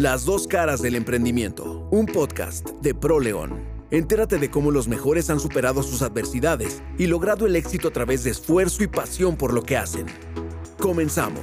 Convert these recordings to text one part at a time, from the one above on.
Las dos caras del emprendimiento, un podcast de ProLeón. Entérate de cómo los mejores han superado sus adversidades y logrado el éxito a través de esfuerzo y pasión por lo que hacen. Comenzamos.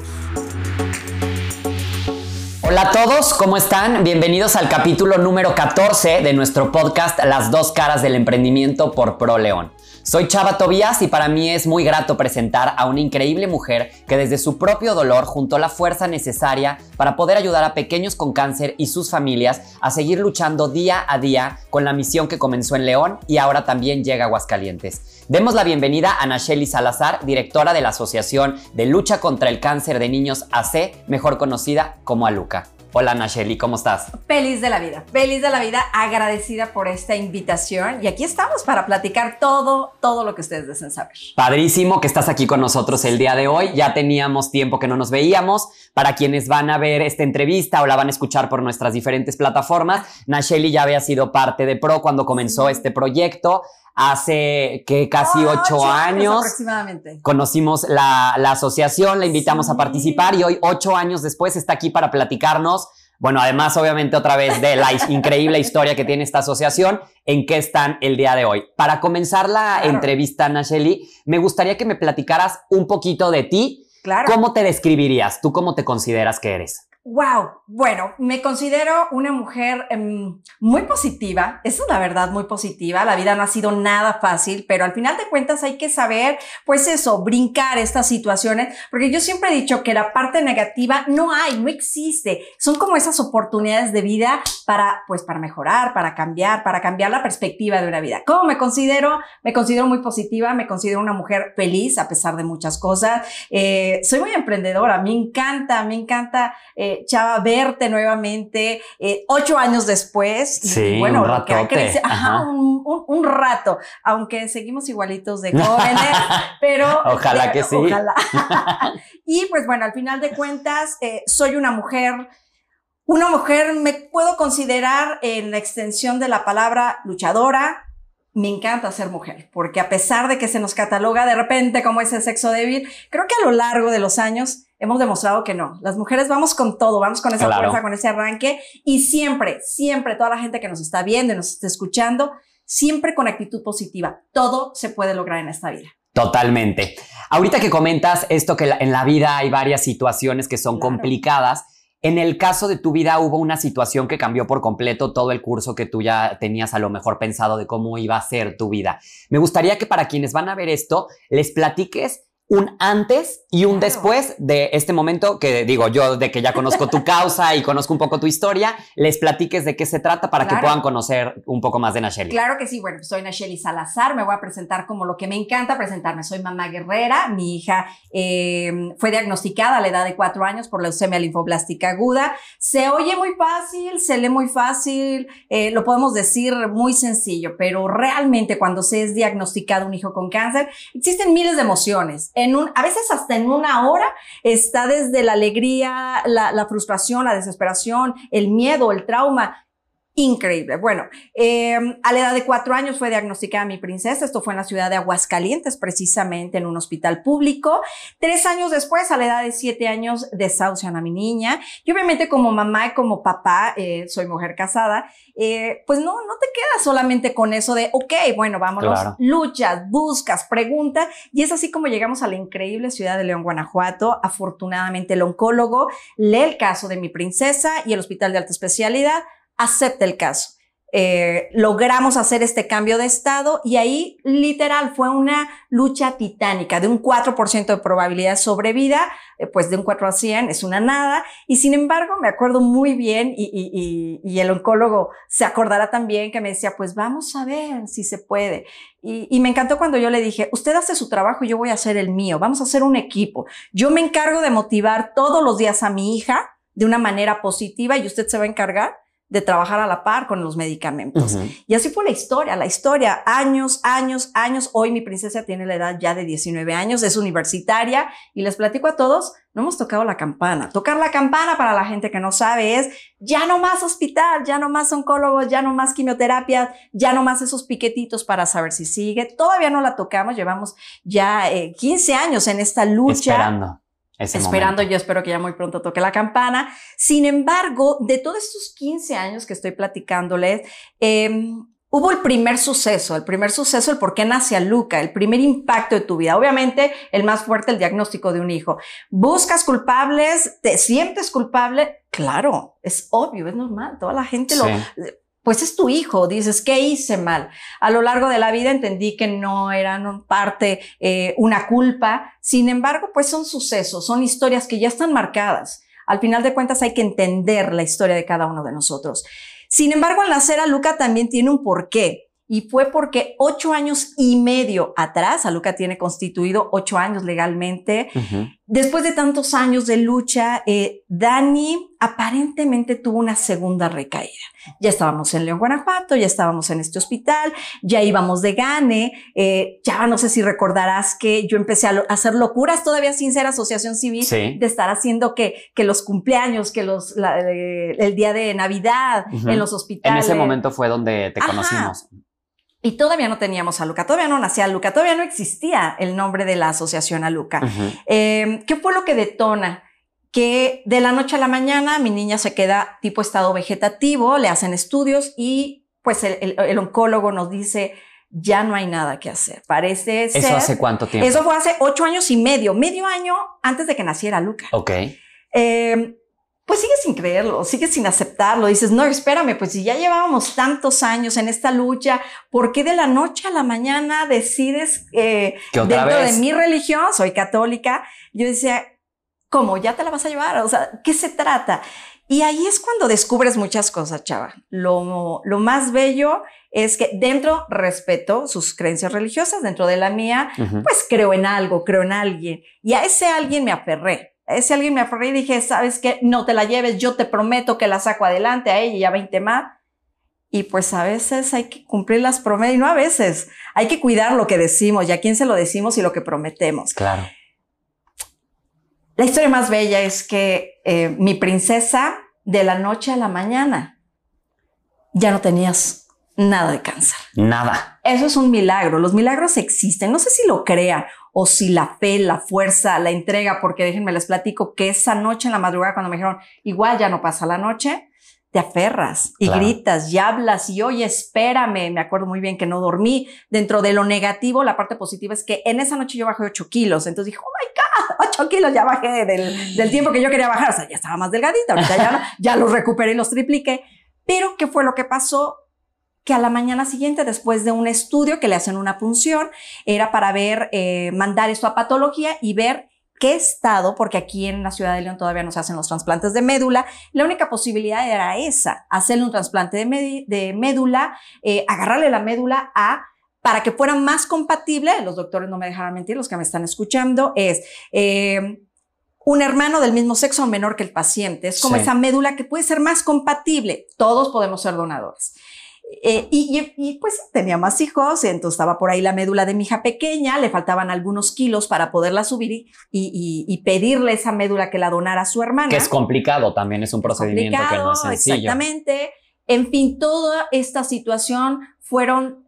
Hola a todos, ¿cómo están? Bienvenidos al capítulo número 14 de nuestro podcast Las dos caras del emprendimiento por ProLeón. Soy Chava Tobías y para mí es muy grato presentar a una increíble mujer que desde su propio dolor juntó la fuerza necesaria para poder ayudar a pequeños con cáncer y sus familias a seguir luchando día a día con la misión que comenzó en León y ahora también llega a Aguascalientes. Demos la bienvenida a Nacheli Salazar, directora de la Asociación de Lucha contra el Cáncer de Niños AC, mejor conocida como ALUCA. Hola Nacheli, ¿cómo estás? Feliz de la vida, feliz de la vida, agradecida por esta invitación y aquí estamos para platicar todo, todo lo que ustedes deseen saber. Padrísimo que estás aquí con nosotros el día de hoy, ya teníamos tiempo que no nos veíamos. Para quienes van a ver esta entrevista o la van a escuchar por nuestras diferentes plataformas, Nacheli ya había sido parte de Pro cuando comenzó este proyecto hace que casi ocho, años. aproximadamente. Conocimos la, la asociación, la invitamos a participar y hoy, ocho años después, está aquí para platicarnos. Bueno, además, obviamente, otra vez de la increíble historia que tiene esta asociación, en qué están el día de hoy. Para comenzar la entrevista, Nacheli, me gustaría que me platicaras un poquito de ti. Claro. ¿Cómo te describirías? ¿Tú cómo te consideras que eres? Wow, bueno, me considero una mujer um, muy positiva, eso es la verdad, muy positiva. La vida no ha sido nada fácil, pero al final de cuentas hay que saber, pues eso, brincar estas situaciones, porque yo siempre he dicho que la parte negativa no hay, no existe. Son como esas oportunidades de vida para, pues, para mejorar, para cambiar, para cambiar la perspectiva de una vida. ¿Cómo me considero? Me considero muy positiva, me considero una mujer feliz a pesar de muchas cosas. Eh, soy muy emprendedora, me encanta, me encanta. Eh, Chava, verte nuevamente eh, ocho años después. Sí, bueno, un lo que ha ratote. crecido- ajá, Ajá. un, un- un rato, aunque seguimos igualitos de jóvenes, pero... Ojalá que sí. Ojalá. y pues bueno, al final de cuentas, eh, soy una mujer, una mujer, me puedo considerar en la extensión de la palabra luchadora, me encanta ser mujer, porque a pesar de que se nos cataloga de repente como ese sexo débil, creo que a lo largo de los años hemos demostrado que no. Las mujeres vamos con todo, vamos con esa Claro. fuerza, con ese arranque y siempre, siempre toda la gente que nos está viendo y nos está escuchando, siempre con actitud positiva. Todo se puede lograr en esta vida. Totalmente. Ahorita que comentas esto que en la vida hay varias situaciones que son Claro. complicadas, en el caso de tu vida hubo una situación que cambió por completo todo el curso que tú ya tenías a lo mejor pensado de cómo iba a ser tu vida. Me gustaría que para quienes van a ver esto, les platiques un antes y un Claro. después de este momento que digo yo de que ya conozco tu causa y conozco un poco tu historia, les platiques de qué se trata para que Claro. puedan conocer un poco más de Nacheli. Claro que sí, bueno, soy Nacheli Salazar, me voy a presentar como lo que me encanta presentarme. Soy mamá guerrera, mi hija eh, fue diagnosticada a la edad de cuatro años por leucemia linfoblástica aguda. Se oye muy fácil, se lee muy fácil, eh, lo podemos decir muy sencillo, pero realmente cuando se es diagnosticado un hijo con cáncer, existen miles de emociones. En un, a veces hasta en una hora está desde la alegría, la, la frustración, la desesperación, el miedo, el trauma. Increíble. Bueno, eh, a la edad de cuatro años fue diagnosticada mi princesa. Esto fue en la ciudad de Aguascalientes, precisamente en un hospital público. Tres años después, a la edad de siete años, desahucian a mi niña. Y obviamente como mamá y como papá, eh, soy mujer casada, eh, pues no, no te quedas solamente con eso de, ok, bueno, vámonos, Claro. luchas, buscas, preguntas. Y es así como llegamos a la increíble ciudad de León, Guanajuato. Afortunadamente el oncólogo lee el caso de mi princesa y el hospital de alta especialidad acepta el caso. Eh, logramos hacer este cambio de estado y ahí literal fue una lucha titánica de un 4% de probabilidad de sobrevida, eh, pues de un 4 a 100 es una nada. Y sin embargo me acuerdo muy bien y, y- y- y el oncólogo se acordará también que me decía pues vamos a ver si se puede y, me encantó cuando yo le dije usted hace su trabajo y yo voy a hacer el mío, vamos a hacer un equipo, yo me encargo de motivar todos los días a mi hija de una manera positiva y usted se va a encargar de trabajar a la par con los medicamentos. Y así fue la historia, la historia, años, años, años. Hoy mi princesa tiene la edad ya de 19 años, es universitaria y les platico a todos, no hemos tocado la campana. Tocar la campana para la gente que no sabe es ya no más hospital, ya no más oncólogos, ya no más quimioterapia, ya no más esos piquetitos para saber si sigue. Todavía no la tocamos, llevamos ya eh, 15 años en esta lucha Esperando. Esperando, yo espero que ya muy pronto toque la campana. Sin embargo, de todos estos 15 años que estoy platicándoles, eh, hubo el primer suceso, el primer suceso, el por qué nace a Luca, el primer impacto de tu vida. Obviamente, el más fuerte, el diagnóstico de un hijo. ¿Buscas culpables? ¿Te sientes culpable? Claro, es obvio, es normal. Toda la gente lo... Pues es tu hijo, dices, ¿qué hice mal? A lo largo de la vida entendí que no eran parte eh, una culpa, sin embargo, pues son sucesos, son historias que ya están marcadas. Al final de cuentas hay que entender la historia de cada uno de nosotros. Sin embargo, al nacer a Luca también tiene un porqué. Y fue porque ocho años y medio atrás, a Luca tiene constituido ocho años legalmente, después de tantos años de lucha, eh, Dani aparentemente tuvo una segunda recaída. Ya estábamos en León, Guanajuato, ya estábamos en este hospital, ya íbamos de gane, eh, ya no sé si recordarás que yo empecé a, hacer locuras todavía sin ser asociación civil, de estar haciendo que, que los cumpleaños, que los, eh, el día de Navidad en los hospitales. En ese momento fue donde te conocimos. Y todavía no teníamos a Luca, todavía no nacía Luca, todavía no existía el nombre de la asociación a Luca. Em, ¿Qué fue lo que detona? Que de la noche a la mañana mi niña se queda tipo estado vegetativo, le hacen estudios y pues el, oncólogo nos dice, ya no hay nada que hacer. Parece ser. ¿Eso hace cuánto tiempo? Eso fue hace ocho años y medio, medio año antes de que naciera Luca. Ok. Eh, pues sigues sin creerlo, sigues sin aceptarlo. Dices, no, espérame, pues si ya llevábamos tantos años en esta lucha, ¿por qué de la noche a la mañana decides eh, dentro de mi religión, soy católica? Yo decía, ¿cómo? ¿Ya te la vas a llevar? O sea, ¿qué se trata? Y ahí es cuando descubres muchas cosas, chava. Lo, lo más bello es que dentro respeto sus creencias religiosas, dentro de la mía, pues creo en algo, creo en alguien. Y a ese alguien me aferré ese alguien me aferré y dije, ¿sabes qué? No te la lleves, yo te prometo que la saco adelante a ella y a 20 más. Y pues a veces hay que cumplir las promesas, y no a veces, hay que cuidar lo que decimos y a quién se lo decimos y lo que prometemos. Claro. La historia más bella es que eh, mi princesa, de la noche a la mañana, ya no tenías nada de cáncer. Nada. Eso es un milagro. Los milagros existen. No sé si lo crean o si la fe, la fuerza, la entrega, porque déjenme les platico que esa noche en la madrugada cuando me dijeron, igual ya no pasa la noche, te aferras y gritas y hablas y oye, espérame. Me acuerdo muy bien que no dormí. Dentro de lo negativo, la parte positiva es que en esa noche yo bajé 8 kilos. Entonces dije, oh my God, 8 kilos ya bajé del, del tiempo que yo quería bajar. O sea, ya estaba más delgadita. Ahorita ya, ya los recuperé y los tripliqué. Pero, ¿qué fue lo que pasó? Que a la mañana siguiente, después de un estudio que le hacen una punción, era para ver, eh, mandar esto a patología y ver qué estado, porque aquí en la ciudad de León todavía no se hacen los trasplantes de médula, la única posibilidad era esa, hacerle un trasplante de, médula, eh, agarrarle la médula a para que fuera más compatible, los doctores no me dejarán mentir, los que me están escuchando, es eh, un hermano del mismo sexo menor que el paciente. Es como esa médula que puede ser más compatible. Todos podemos ser donadores. Eh, y, pues tenía más hijos, entonces estaba por ahí la médula de mi hija pequeña, le faltaban algunos kilos para poderla subir y, pedirle esa médula que la donara a su hermana. Que es complicado también, es un procedimiento que no es sencillo. Exactamente. En fin, toda esta situación fueron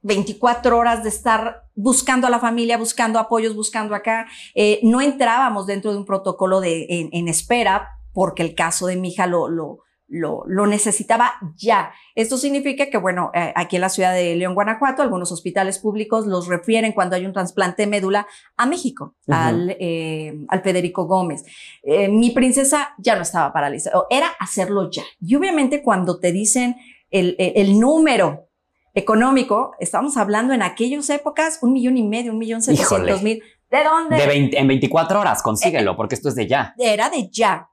24 horas de estar buscando a la familia, buscando apoyos, buscando acá. Eh, no entrábamos dentro de un protocolo de, en, espera porque el caso de mi hija lo, lo lo, lo, necesitaba ya. Esto significa que, bueno, eh, aquí en la ciudad de León, Guanajuato, algunos hospitales públicos los refieren cuando hay un trasplante de médula a México, al, eh, al, Federico Gómez. Eh, mi princesa ya no estaba paralizada, era hacerlo ya. Y obviamente cuando te dicen el, el, número económico, estamos hablando en aquellas épocas, un millón y medio, un millón setecientos mil. ¿De dónde? De en 24 horas, consíguelo, porque esto es de ya. Era de ya.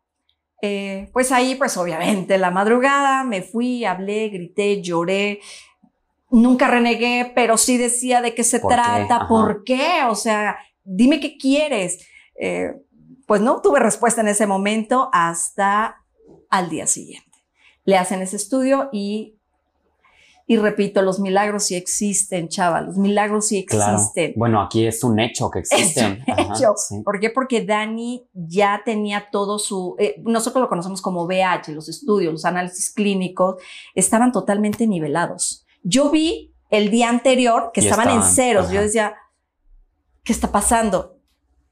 Eh, pues ahí, pues obviamente, la madrugada me fui, hablé, grité, lloré. Nunca renegué, pero sí decía de qué se trata, por qué, o sea, dime qué quieres. Eh, pues no tuve respuesta en ese momento hasta al día siguiente. Le hacen ese estudio y y repito, los milagros sí existen, chava, los milagros sí existen. Bueno, aquí es un hecho que existen. Es un hecho. ¿Por qué? Porque Dani ya tenía todo su, eh, nosotros lo conocemos como BH, los estudios, los análisis clínicos, estaban totalmente nivelados. Yo vi el día anterior que estaban, en ceros. Yo decía, ¿qué está pasando?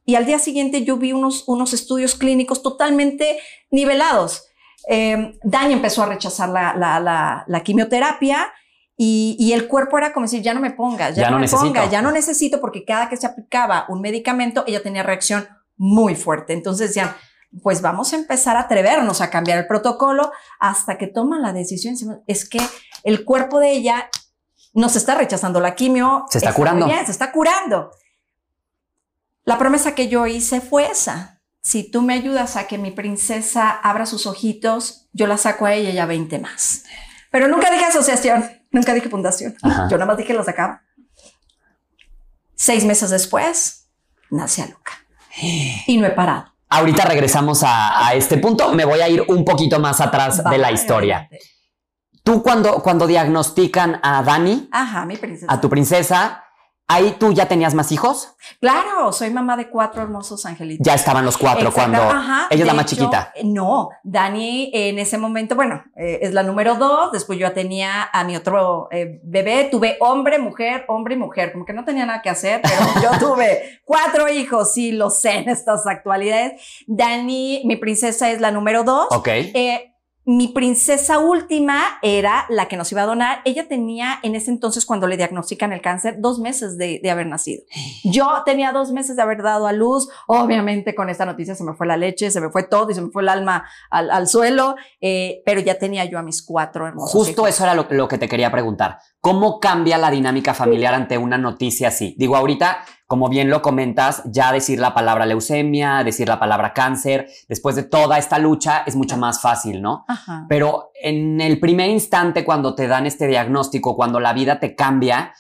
y al día siguiente yo vi unos, unos estudios clínicos totalmente nivelados. Eh, Dani empezó a rechazar la, la, la, la quimioterapia y, y, el cuerpo era como decir, ya no me pongas, ya, Ya no, no me necesito. pongas, ya no necesito, porque cada que se aplicaba un medicamento, ella tenía reacción muy fuerte. Entonces decían, pues vamos a empezar a atrevernos a cambiar el protocolo hasta que toman la decisión. Es que el cuerpo de ella nos está rechazando la quimio. Se está curando. bien, se está curando. La promesa que yo hice fue esa. Si tú me ayudas a que mi princesa abra sus ojitos, yo la saco a ella y a 20 más. Pero nunca dije asociación, nunca dije fundación. Ajá. Yo nada más dije lo sacaba. Seis meses después, nace a Luca. Y no he parado. Ahorita regresamos a, a este punto. Me voy a ir un poquito más atrás de la historia. Tú cuando, cuando diagnostican a Dani, Ajá, mi princesa. a tu princesa, ahí tú ya tenías más hijos. Claro, soy mamá de cuatro hermosos angelitos. Ya estaban los cuatro Exacto, cuando ajá. ella es la más hecho, chiquita. No, Dani en ese momento, bueno, eh, es la número dos. Después yo ya tenía a mi otro eh, bebé. Tuve hombre, mujer, hombre y mujer. Como que no tenía nada que hacer, pero yo tuve cuatro hijos. Sí, lo sé en estas actualidades. Dani, mi princesa, es la número dos. Ok. Eh, mi princesa última era la que nos iba a donar. Ella tenía en ese entonces, cuando le diagnostican el cáncer, dos meses de, de haber nacido. Yo tenía dos meses de haber dado a luz. Obviamente con esta noticia se me fue la leche, se me fue todo y se me fue el alma al, al suelo, eh, pero ya tenía yo a mis cuatro hermosos Justo hijos. eso era lo, lo que te quería preguntar. ¿Cómo cambia la dinámica familiar ante una noticia así? Digo, ahorita, como bien lo comentas, ya decir la palabra leucemia, decir la palabra cáncer, después de toda esta lucha es mucho más fácil, ¿no? Ajá. Pero en el primer instante cuando te dan este diagnóstico, cuando la vida te cambia,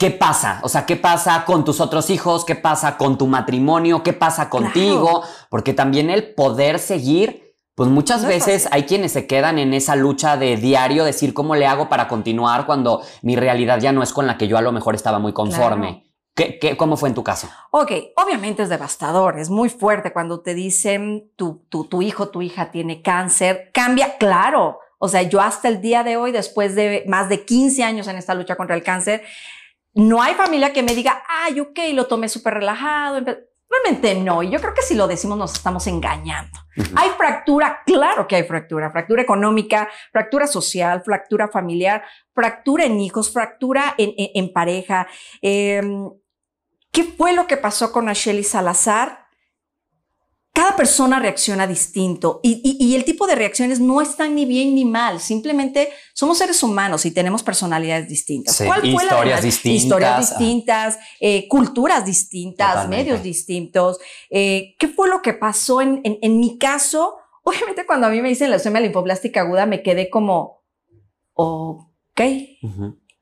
¿qué pasa? O sea, ¿qué pasa con tus otros hijos? ¿Qué pasa con tu matrimonio? ¿Qué pasa contigo? Porque también el poder seguir, pues muchas No veces hay quienes se quedan en esa lucha de diario, decir cómo le hago para continuar cuando mi realidad ya no es con la que yo a lo mejor estaba muy conforme. ¿Qué, qué, cómo fue en tu caso? Ok, obviamente es devastador, es muy fuerte cuando te dicen tu, tu, tu hijo, tu hija tiene cáncer. Cambia, claro. O sea, yo hasta el día de hoy, después de más de 15 años en esta lucha contra el cáncer, no hay familia que me diga, ay, ok, lo tomé súper relajado. Empe-". Realmente no. Y yo creo que si lo decimos nos estamos engañando. Hay fractura, claro que hay fractura, fractura económica, fractura social, fractura familiar, fractura en hijos, fractura en, en- en pareja. Eh, ¿Qué fue lo que pasó con Asheli Salazar? Cada persona reacciona distinto y, y- y el tipo de reacciones no están ni bien ni mal, simplemente somos seres humanos y tenemos personalidades distintas. Sí, ¿Cuál fue la historias de- distintas. Historias distintas, eh, culturas distintas, Totalmente. medios distintos. Eh, ¿Qué fue lo que pasó en, en- en mi caso? Obviamente cuando a mí me dicen leucemia linfoblástica aguda me quedé como, ok.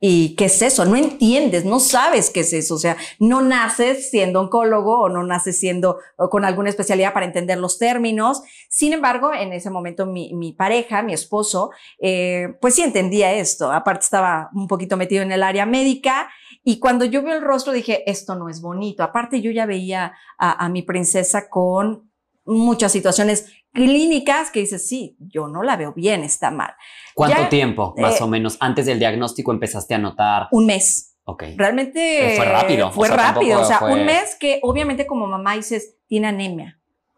¿Y qué es eso? No entiendes, no sabes qué es eso. O sea, no naces siendo oncólogo o no naces siendo con alguna especialidad para entender los términos. Sin embargo, en ese momento mi, mi pareja, mi esposo, eh, pues sí entendía esto. Aparte estaba un poquito metido en el área médica y cuando yo veo el rostro dije, esto no es bonito. Aparte yo ya veía a mi princesa con muchas situaciones clínicas que dices, sí, yo no la veo bien, está mal. ¿Cuánto Ya, tiempo, más eh, o menos, antes del diagnóstico empezaste a notar? Un mes. Ok. Realmente Eh, fue rápido, Fue o sea, rápido. O sea, fue- un mes que obviamente como mamá dices, tiene anemia.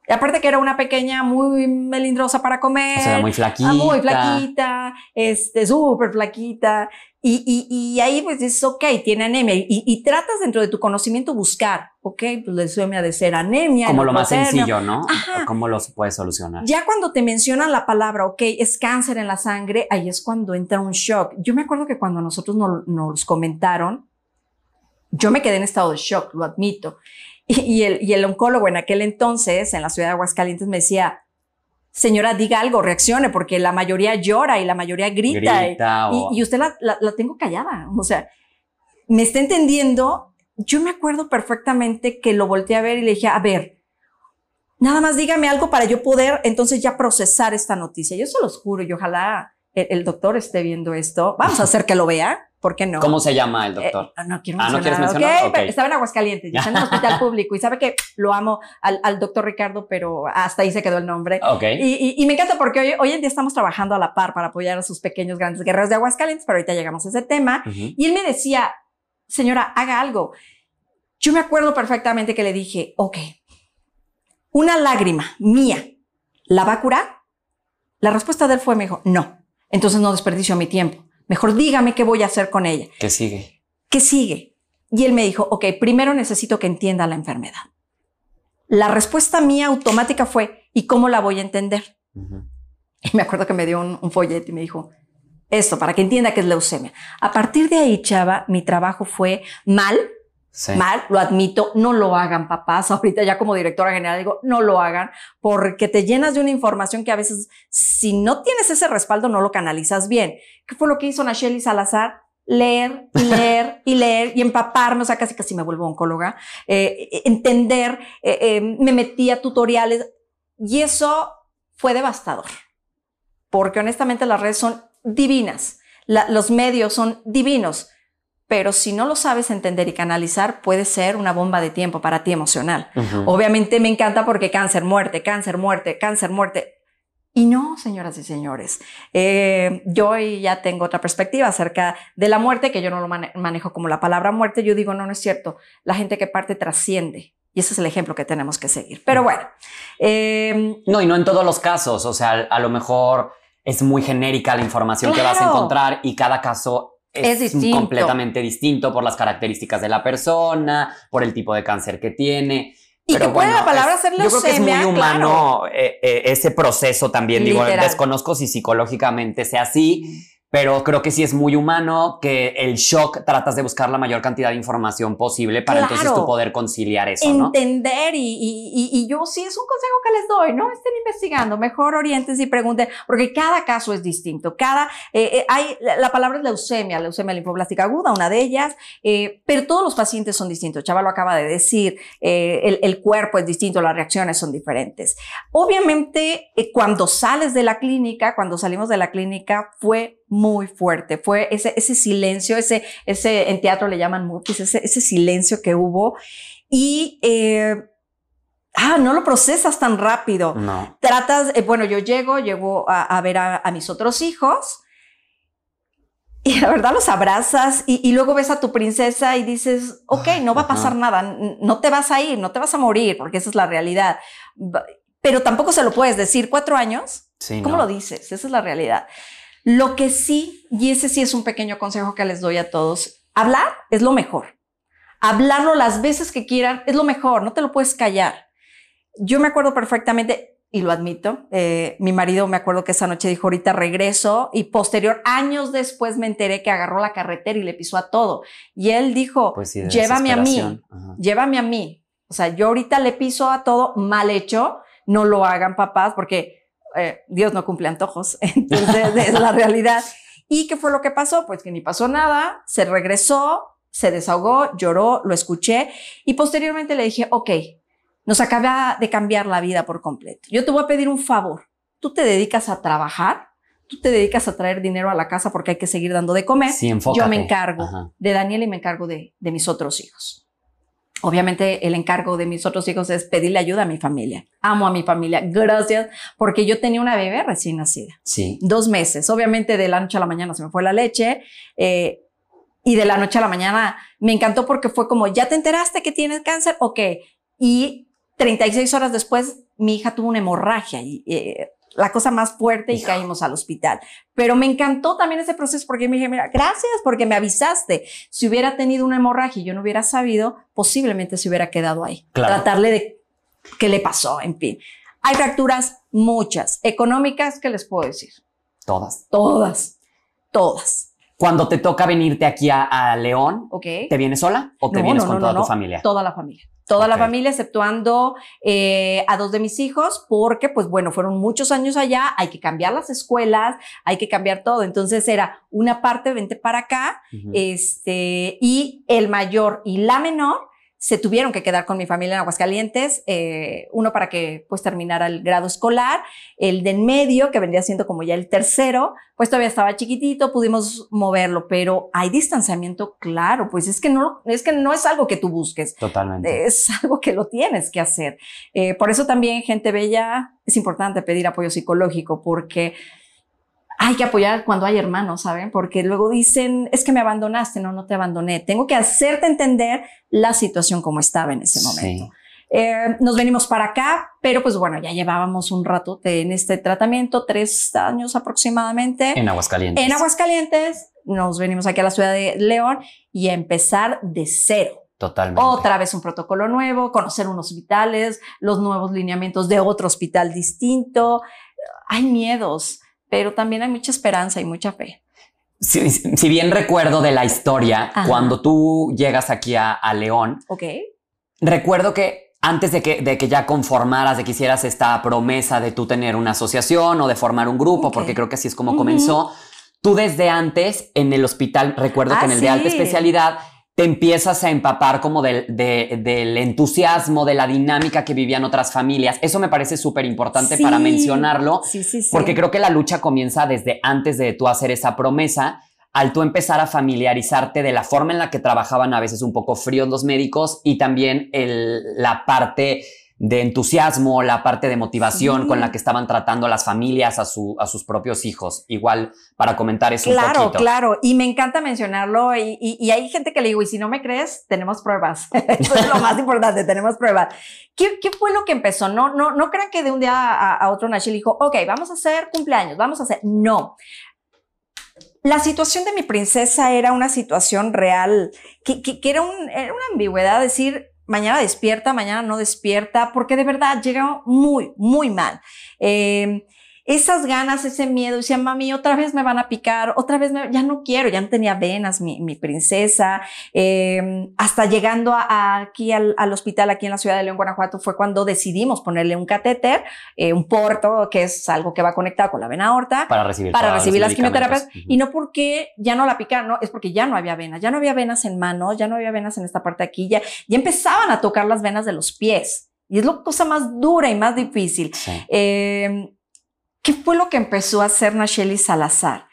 Y aparte que era una pequeña muy melindrosa para comer. O sea, muy flaquita. ah, muy flaquita, este, súper flaquita. Y, y, y ahí pues dices, ok, tiene anemia. Y, y tratas dentro de tu conocimiento buscar, ok, pues leucemia de ser anemia. Como lo más sencillo, ¿no? Ajá. ¿Cómo lo puedes solucionar? Ya cuando te mencionan la palabra, ok, es cáncer en la sangre, ahí es cuando entra un shock. Yo me acuerdo que cuando nosotros no- nos comentaron, yo me quedé en estado de shock, lo admito. Y el, y el oncólogo en aquel entonces, en la ciudad de Aguascalientes, me decía, señora, diga algo, reaccione, porque la mayoría llora y la mayoría grita. Grita y, o- y usted la, la- la tengo callada. O sea, me está entendiendo. Yo me acuerdo perfectamente que lo volteé a ver y le dije, a ver, nada más dígame algo para yo poder entonces ya procesar esta noticia. Yo se los juro y ojalá el, el doctor esté viendo esto. Vamos a hacer que lo vea. ¿Por qué no? ¿Cómo se llama el doctor? Eh, no quiero Ah, ¿no mencionar. quieres mencionar? Ok. Pero Estaba en Aguascalientes, está en un hospital público y sabe que lo amo al, al doctor Ricardo, pero hasta ahí se quedó el nombre. ok. Y, y- y me encanta porque hoy, hoy en día estamos trabajando a la par para apoyar a sus pequeños grandes guerreros de Aguascalientes, pero ahorita llegamos a ese tema. Y él me decía, señora, haga algo. Yo me acuerdo perfectamente que le dije, ok, una lágrima mía, ¿la va a curar? La respuesta de él fue, me dijo, no. Entonces no desperdicio mi tiempo. Mejor dígame qué voy a hacer con ella. ¿Qué sigue? ¿Qué sigue? Y él me dijo, ok, primero necesito que entienda la enfermedad. La respuesta mía automática fue, ¿y cómo la voy a entender? Y me acuerdo que me dio un, un folleto y me dijo, esto, para que entienda que es leucemia. A partir de ahí, chava, mi trabajo fue mal, Sí. mal, lo admito, no lo hagan papás. Ahorita ya como directora general digo, no lo hagan porque te llenas de una información que a veces si no tienes ese respaldo no lo canalizas bien. ¿Qué fue lo que hizo Nacheli Salazar? Leer y leer y leer y empaparme, o sea, casi casi me vuelvo oncóloga, eh, entender, eh, eh, me metí a tutoriales y eso fue devastador. Porque honestamente las redes son divinas, la, los medios son divinos pero si no lo sabes entender y canalizar, puede ser una bomba de tiempo para ti emocional. Obviamente me encanta porque cáncer, muerte, cáncer, muerte, cáncer, muerte. Y no, señoras y señores, eh, yo ya tengo otra perspectiva acerca de la muerte, que yo no lo mane- manejo como la palabra muerte, yo digo, no, no es cierto, la gente que parte trasciende. Y ese es el ejemplo que tenemos que seguir. Pero bueno, eh, No, y no en todos los casos. O sea, a lo mejor es muy genérica la información que vas a encontrar y cada caso es, Es distinto. completamente distinto por las características de la persona, por el tipo de cáncer que tiene. Y Pero que puede la palabra es- ser Yo creo que es muy humano eh, eh, ese proceso también. Digo, desconozco si psicológicamente sea así, pero creo que sí es muy humano que el shock tratas de buscar la mayor cantidad de información posible para entonces tú poder conciliar eso, ¿no? entender y, y- y- y yo sí es un consejo que les doy, no estén investigando, mejor orientense y pregunten, porque cada caso es distinto, cada, eh, eh, hay, la, la palabra es leucemia, leucemia linfoblástica aguda, una de ellas, eh, pero todos los pacientes son distintos, Chava lo acaba de decir, eh, el, el cuerpo es distinto, las reacciones son diferentes. Obviamente, eh, cuando sales de la clínica, cuando salimos de la clínica, fue muy fuerte, fue ese, ese silencio, ese, ese, en teatro le llaman mutis, ese, ese silencio que hubo y, eh, ah, no lo procesas tan rápido. No. Tratas, eh, bueno, yo llego, llego a, a ver a, a mis otros hijos y la verdad los abrazas y, y luego ves a tu princesa y dices, ok, no va a pasar Ajá. nada, no te vas a ir, no te vas a morir, porque esa es la realidad. Pero tampoco se lo puedes decir, cuatro años, Sí, ¿Cómo no. lo dices? Esa es la realidad. Lo que sí, y ese sí es un pequeño consejo que les doy a todos, hablar es lo mejor. Hablarlo las veces que quieran es lo mejor, no te lo puedes callar. Yo me acuerdo perfectamente, y lo admito, eh, mi marido me acuerdo que esa noche dijo, ahorita regreso, y posterior, años después me enteré que agarró la carretera y le pisó a todo. Y él dijo, Pues sí, llévame a mí. Ajá. llévame a mí. O sea, yo ahorita le piso a todo mal hecho, no lo hagan papás porque eh, Dios no cumple antojos, entonces es la realidad. ¿Y qué fue lo que pasó? Pues que ni pasó nada, se regresó, se desahogó, lloró, lo escuché y posteriormente le dije, ok, nos acaba de cambiar la vida por completo. Yo te voy a pedir un favor. Tú te dedicas a trabajar, tú te dedicas a traer dinero a la casa porque hay que seguir dando de comer. Sí. Yo me encargo Ajá. de Daniel y me encargo de, de mis otros hijos. Obviamente el encargo de mis otros hijos es pedirle ayuda a mi familia. Amo a mi familia, gracias, porque yo tenía una bebé recién nacida, Sí. dos meses. Obviamente de la noche a la mañana se me fue la leche eh, y de la noche a la mañana me encantó porque fue como, ¿ya te enteraste que tienes cáncer? Ok. Y 36 horas después mi hija tuvo una hemorragia y eh, la cosa más fuerte y caímos al hospital. Pero me encantó también ese proceso porque me dije, mira, gracias porque me avisaste. Si hubiera tenido una hemorragia y yo no hubiera sabido, posiblemente se hubiera quedado ahí. Claro. Tratarle de qué le pasó, en fin. Hay fracturas muchas, económicas, ¿qué les puedo decir? Todas. Todas, todas. Cuando te toca venirte aquí a, a León, ¿Ok? ¿te vienes sola o te No, vienes no, con no, toda tu familia? Toda la familia. Toda la familia, exceptuando eh, a dos de mis hijos, porque, pues bueno, fueron muchos años allá, hay que cambiar las escuelas, hay que cambiar todo. Entonces era una parte, vente para acá, este, y el mayor y la menor se tuvieron que quedar con mi familia en Aguascalientes, eh, uno para que pues terminara el grado escolar, el de en medio, que vendría siendo como ya el tercero, pues todavía estaba chiquitito, pudimos moverlo, pero hay distanciamiento claro, pues es que no, es que no es algo que tú busques, Totalmente. es algo que lo tienes que hacer. Eh, por eso también, gente bella, es importante pedir apoyo psicológico, porque hay que apoyar cuando hay hermanos, ¿saben? Porque luego dicen, es que me abandonaste, no, no te abandoné. Tengo que hacerte entender la situación como estaba en ese momento. Eh, nos venimos para acá, pero pues bueno, ya llevábamos un rato en este tratamiento, tres años aproximadamente. En Aguascalientes. En Aguascalientes, nos venimos aquí a la ciudad de León y a empezar de cero. Totalmente. Otra vez un protocolo nuevo, conocer unos hospitales, los nuevos lineamientos de otro hospital distinto. Hay miedos pero también hay mucha esperanza y mucha fe. Si, bien recuerdo de la historia, cuando tú llegas aquí a, León, okay. recuerdo que antes de que, de que ya conformaras, de que hicieras esta promesa de tú tener una asociación o de formar un grupo, porque creo que así es como comenzó, tú desde antes en el hospital, recuerdo que en el de alta especialidad, te empiezas a empapar como del, del, entusiasmo, de la dinámica que vivían otras familias. Eso me parece súper importante para mencionarlo, porque creo que la lucha comienza desde antes de tú hacer esa promesa, al tú empezar a familiarizarte de la forma en la que trabajaban a veces un poco fríos los médicos y también el, la parte de entusiasmo, la parte de motivación con la que estaban tratando las familias a, su, a sus propios hijos. Igual para comentar eso claro, un poquito. Claro, claro. Y me encanta mencionarlo. Y, y, hay gente que le digo, y si no me crees, tenemos pruebas. eso es lo más importante, tenemos pruebas. ¿Qué, ¿Qué, fue lo que empezó? No, no, no crean que de un día a, a otro Nashi dijo, ok, vamos a hacer cumpleaños, vamos a hacer. No. La situación de mi princesa era una situación real, que, que, que era, un, era una ambigüedad, decir, mañana despierta, mañana no despierta, porque de verdad llega muy, muy mal. Eh, esas ganas, ese miedo, decía, mami, otra vez me van a picar, otra vez ya no quiero, ya no tenía venas mi, mi princesa. Eh, hasta llegando aquí al, al, hospital, aquí en la ciudad de León, Guanajuato, fue cuando decidimos ponerle un catéter, eh, un porto, que es algo que va conectado con la vena aorta. Para recibir, para recibir las quimioterapias. Y no porque ya no la picaron, no, es porque ya no había venas, ya no había venas en manos, ya no había venas en esta parte de aquí, ya, ya empezaban a tocar las venas de los pies. Y es la cosa más dura y más difícil. Eh, ¿Qué fue lo que empezó a hacer Nacheli Salazar?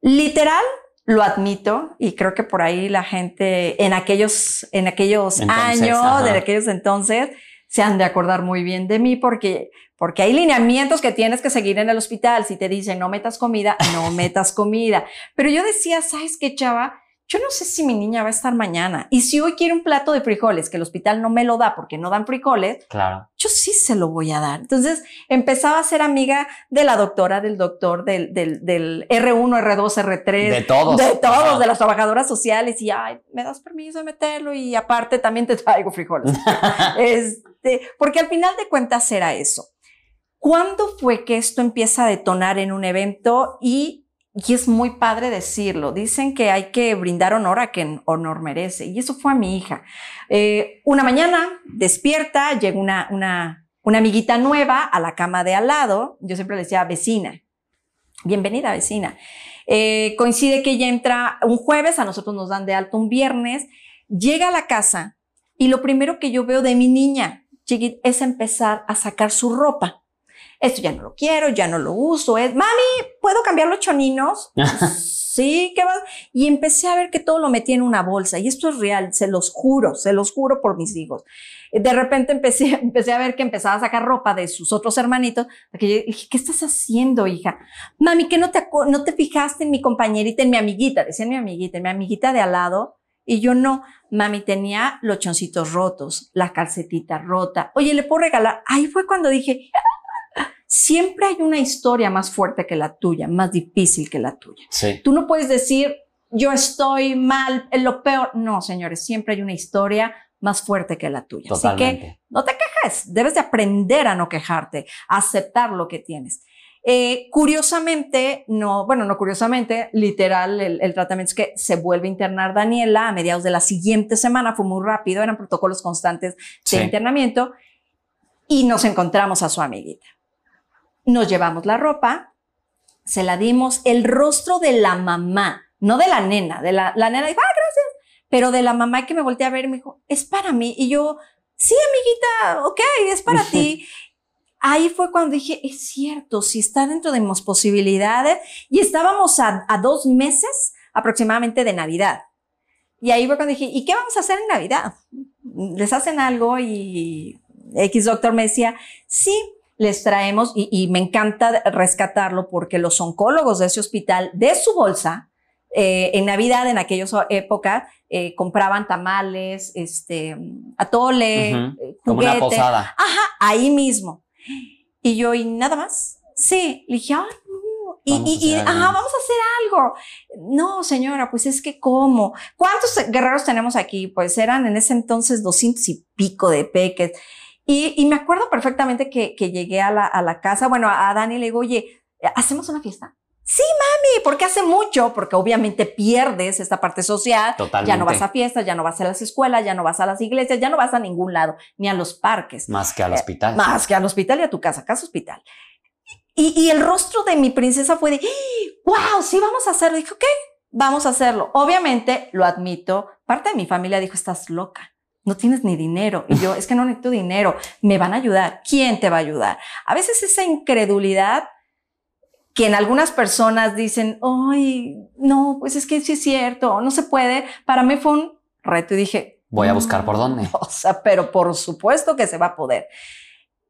Literal, lo admito, y creo que por ahí la gente en aquellos, en aquellos años, de aquellos entonces, se han de acordar muy bien de mí porque, porque hay lineamientos que tienes que seguir en el hospital. Si te dicen no metas comida, no metas comida. Pero yo decía, ¿sabes qué, chava? Yo no sé si mi niña va a estar mañana. Y si hoy quiere un plato de frijoles, que el hospital no me lo da porque no dan frijoles, claro. yo sí se lo voy a dar. Entonces empezaba a ser amiga de la doctora, del doctor, del, del, del R1, R2, R3. De todos. De todos, de las trabajadoras sociales. Y, ay, me das permiso de meterlo y aparte también te traigo frijoles. este, porque al final de cuentas era eso. ¿Cuándo fue que esto empieza a detonar en un evento y y es muy padre decirlo. Dicen que hay que brindar honor a quien honor merece. Y eso fue a mi hija. Eh, una mañana despierta, llega una, una, una amiguita nueva a la cama de al lado. Yo siempre le decía vecina. Bienvenida, vecina. Eh, coincide que ella entra un jueves, a nosotros nos dan de alto un viernes. Llega a la casa y lo primero que yo veo de mi niña, Chiquit, es empezar a sacar su ropa esto ya no lo quiero, ya no lo uso, es, mami, ¿puedo cambiar los choninos? sí, ¿qué vas? Y empecé a ver que todo lo metí en una bolsa y esto es real, se los juro, se los juro por mis hijos. De repente empecé, empecé a ver que empezaba a sacar ropa de sus otros hermanitos, que yo dije, ¿qué estás haciendo, hija? Mami, que no te, no te fijaste en mi compañerita, en mi amiguita, decía mi amiguita, en mi amiguita de al lado, y yo no, mami tenía los choncitos rotos, la calcetita rota. Oye, ¿le puedo regalar? Ahí fue cuando dije, siempre hay una historia más fuerte que la tuya, más difícil que la tuya. Tú no puedes decir, yo estoy mal, en lo peor. No, señores, siempre hay una historia más fuerte que la tuya. Así que no te quejes, debes de aprender a no quejarte, a aceptar lo que tienes. Eh, curiosamente, no, bueno, no curiosamente, literal, el, tratamiento es que se vuelve a internar Daniela a mediados de la siguiente semana, fue muy rápido, eran protocolos constantes de internamiento y nos encontramos a su amiguita. Nos llevamos la ropa, se la dimos, el rostro de la mamá, no de la nena, de la, la nena dijo, ah, gracias, pero de la mamá que me volteé a ver me dijo, es para mí. Y yo, sí, amiguita, ok, es para ti. Ahí fue cuando dije, es cierto, si está dentro de mis posibilidades. Y estábamos a, a dos meses aproximadamente de Navidad. Y ahí fue cuando dije, ¿y qué vamos a hacer en Navidad? ¿Les hacen algo? Y X doctor me decía, sí, les traemos, y, y me encanta rescatarlo porque los oncólogos de ese hospital, de su bolsa, eh, en Navidad, en aquellas épocas, eh, compraban tamales, este, atole, Ujú. eh, Como una juguete. posada. Ajá, ahí mismo. Y yo, ¿y nada más? Sí, le dije, ah, no. Y, Vamos a y- y, hacer algo. ajá, vamos a hacer algo. No, señora, pues es que cómo. ¿Cuántos guerreros tenemos aquí? Pues eran en ese entonces 200 y pico de peques. Y, y me acuerdo perfectamente que, que llegué a la, a la casa, bueno, a Dani le digo, oye, ¿hacemos una fiesta? Sí, mami, porque hace mucho, porque obviamente pierdes esta parte social. Totalmente. Ya no vas a fiestas, ya no vas a las escuelas, ya no vas a las iglesias, ya no vas a ningún lado, ni a los parques. Más que al Eh, hospital. Más que al hospital y a tu casa, casa hospital. Y, y el rostro de mi princesa fue de, wow, sí, vamos a hacerlo. Dije, ok, vamos a hacerlo. Obviamente, lo admito, parte de mi familia dijo, estás loca. No tienes ni dinero. Y yo, es que no necesito dinero. Me van a ayudar. ¿Quién te va a ayudar? A veces esa incredulidad que en algunas personas dicen, ay, no, pues es que sí es cierto, no se puede. Para mí fue un reto y dije, Voy a buscar por dónde. o sea, pero por supuesto que se va a poder.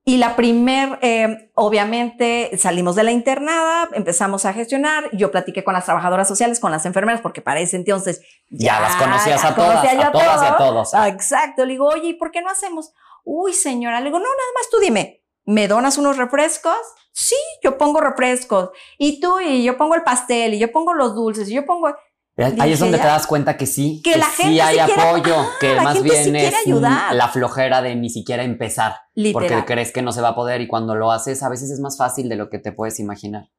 Y la primer, eh, obviamente, salimos de la internada, empezamos a gestionar. Yo platiqué con las trabajadoras sociales, con las enfermeras, porque para ese entonces Ya las conocías a todas, conocía a todas y a todos. Ah, exacto. Le digo, oye, ¿y por qué no hacemos? Uy, señora. Le digo, no, nada más tú dime, ¿me donas unos refrescos? Sí, yo pongo refrescos. Y tú, y yo pongo el pastel, y yo pongo los dulces, y yo pongo. Ahí Dije, es donde te das cuenta que sí, Que la sí gente hay sí quiere- apoyo, Ah, que más bien es ayudar. la flojera de ni siquiera empezar, Literal. porque crees que no se va a poder y cuando lo haces a veces es más fácil de lo que te puedes imaginar.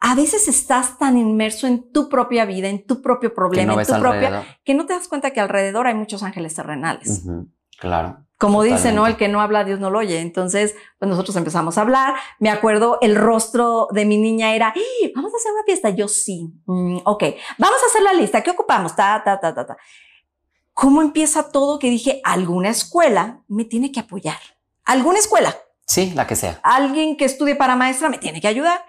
a veces estás tan inmerso en tu propia vida, en tu propio problema, no en tu propia, que no te das cuenta que alrededor hay muchos ángeles terrenales. Claro. Como dice, ¿no? El que no habla, Dios no lo oye. Entonces, pues nosotros empezamos a hablar. Me acuerdo, el rostro de mi niña era, "¡Ah! vamos a hacer una fiesta. Yo sí. Mm, ok, vamos a hacer la lista. ¿Qué ocupamos? Ta, ta, ta, ta, ta. ¿Cómo empieza todo? Que dije, alguna escuela me tiene que apoyar. Alguna escuela. Sí, la que sea. alguien que estudie para maestra me tiene que ayudar.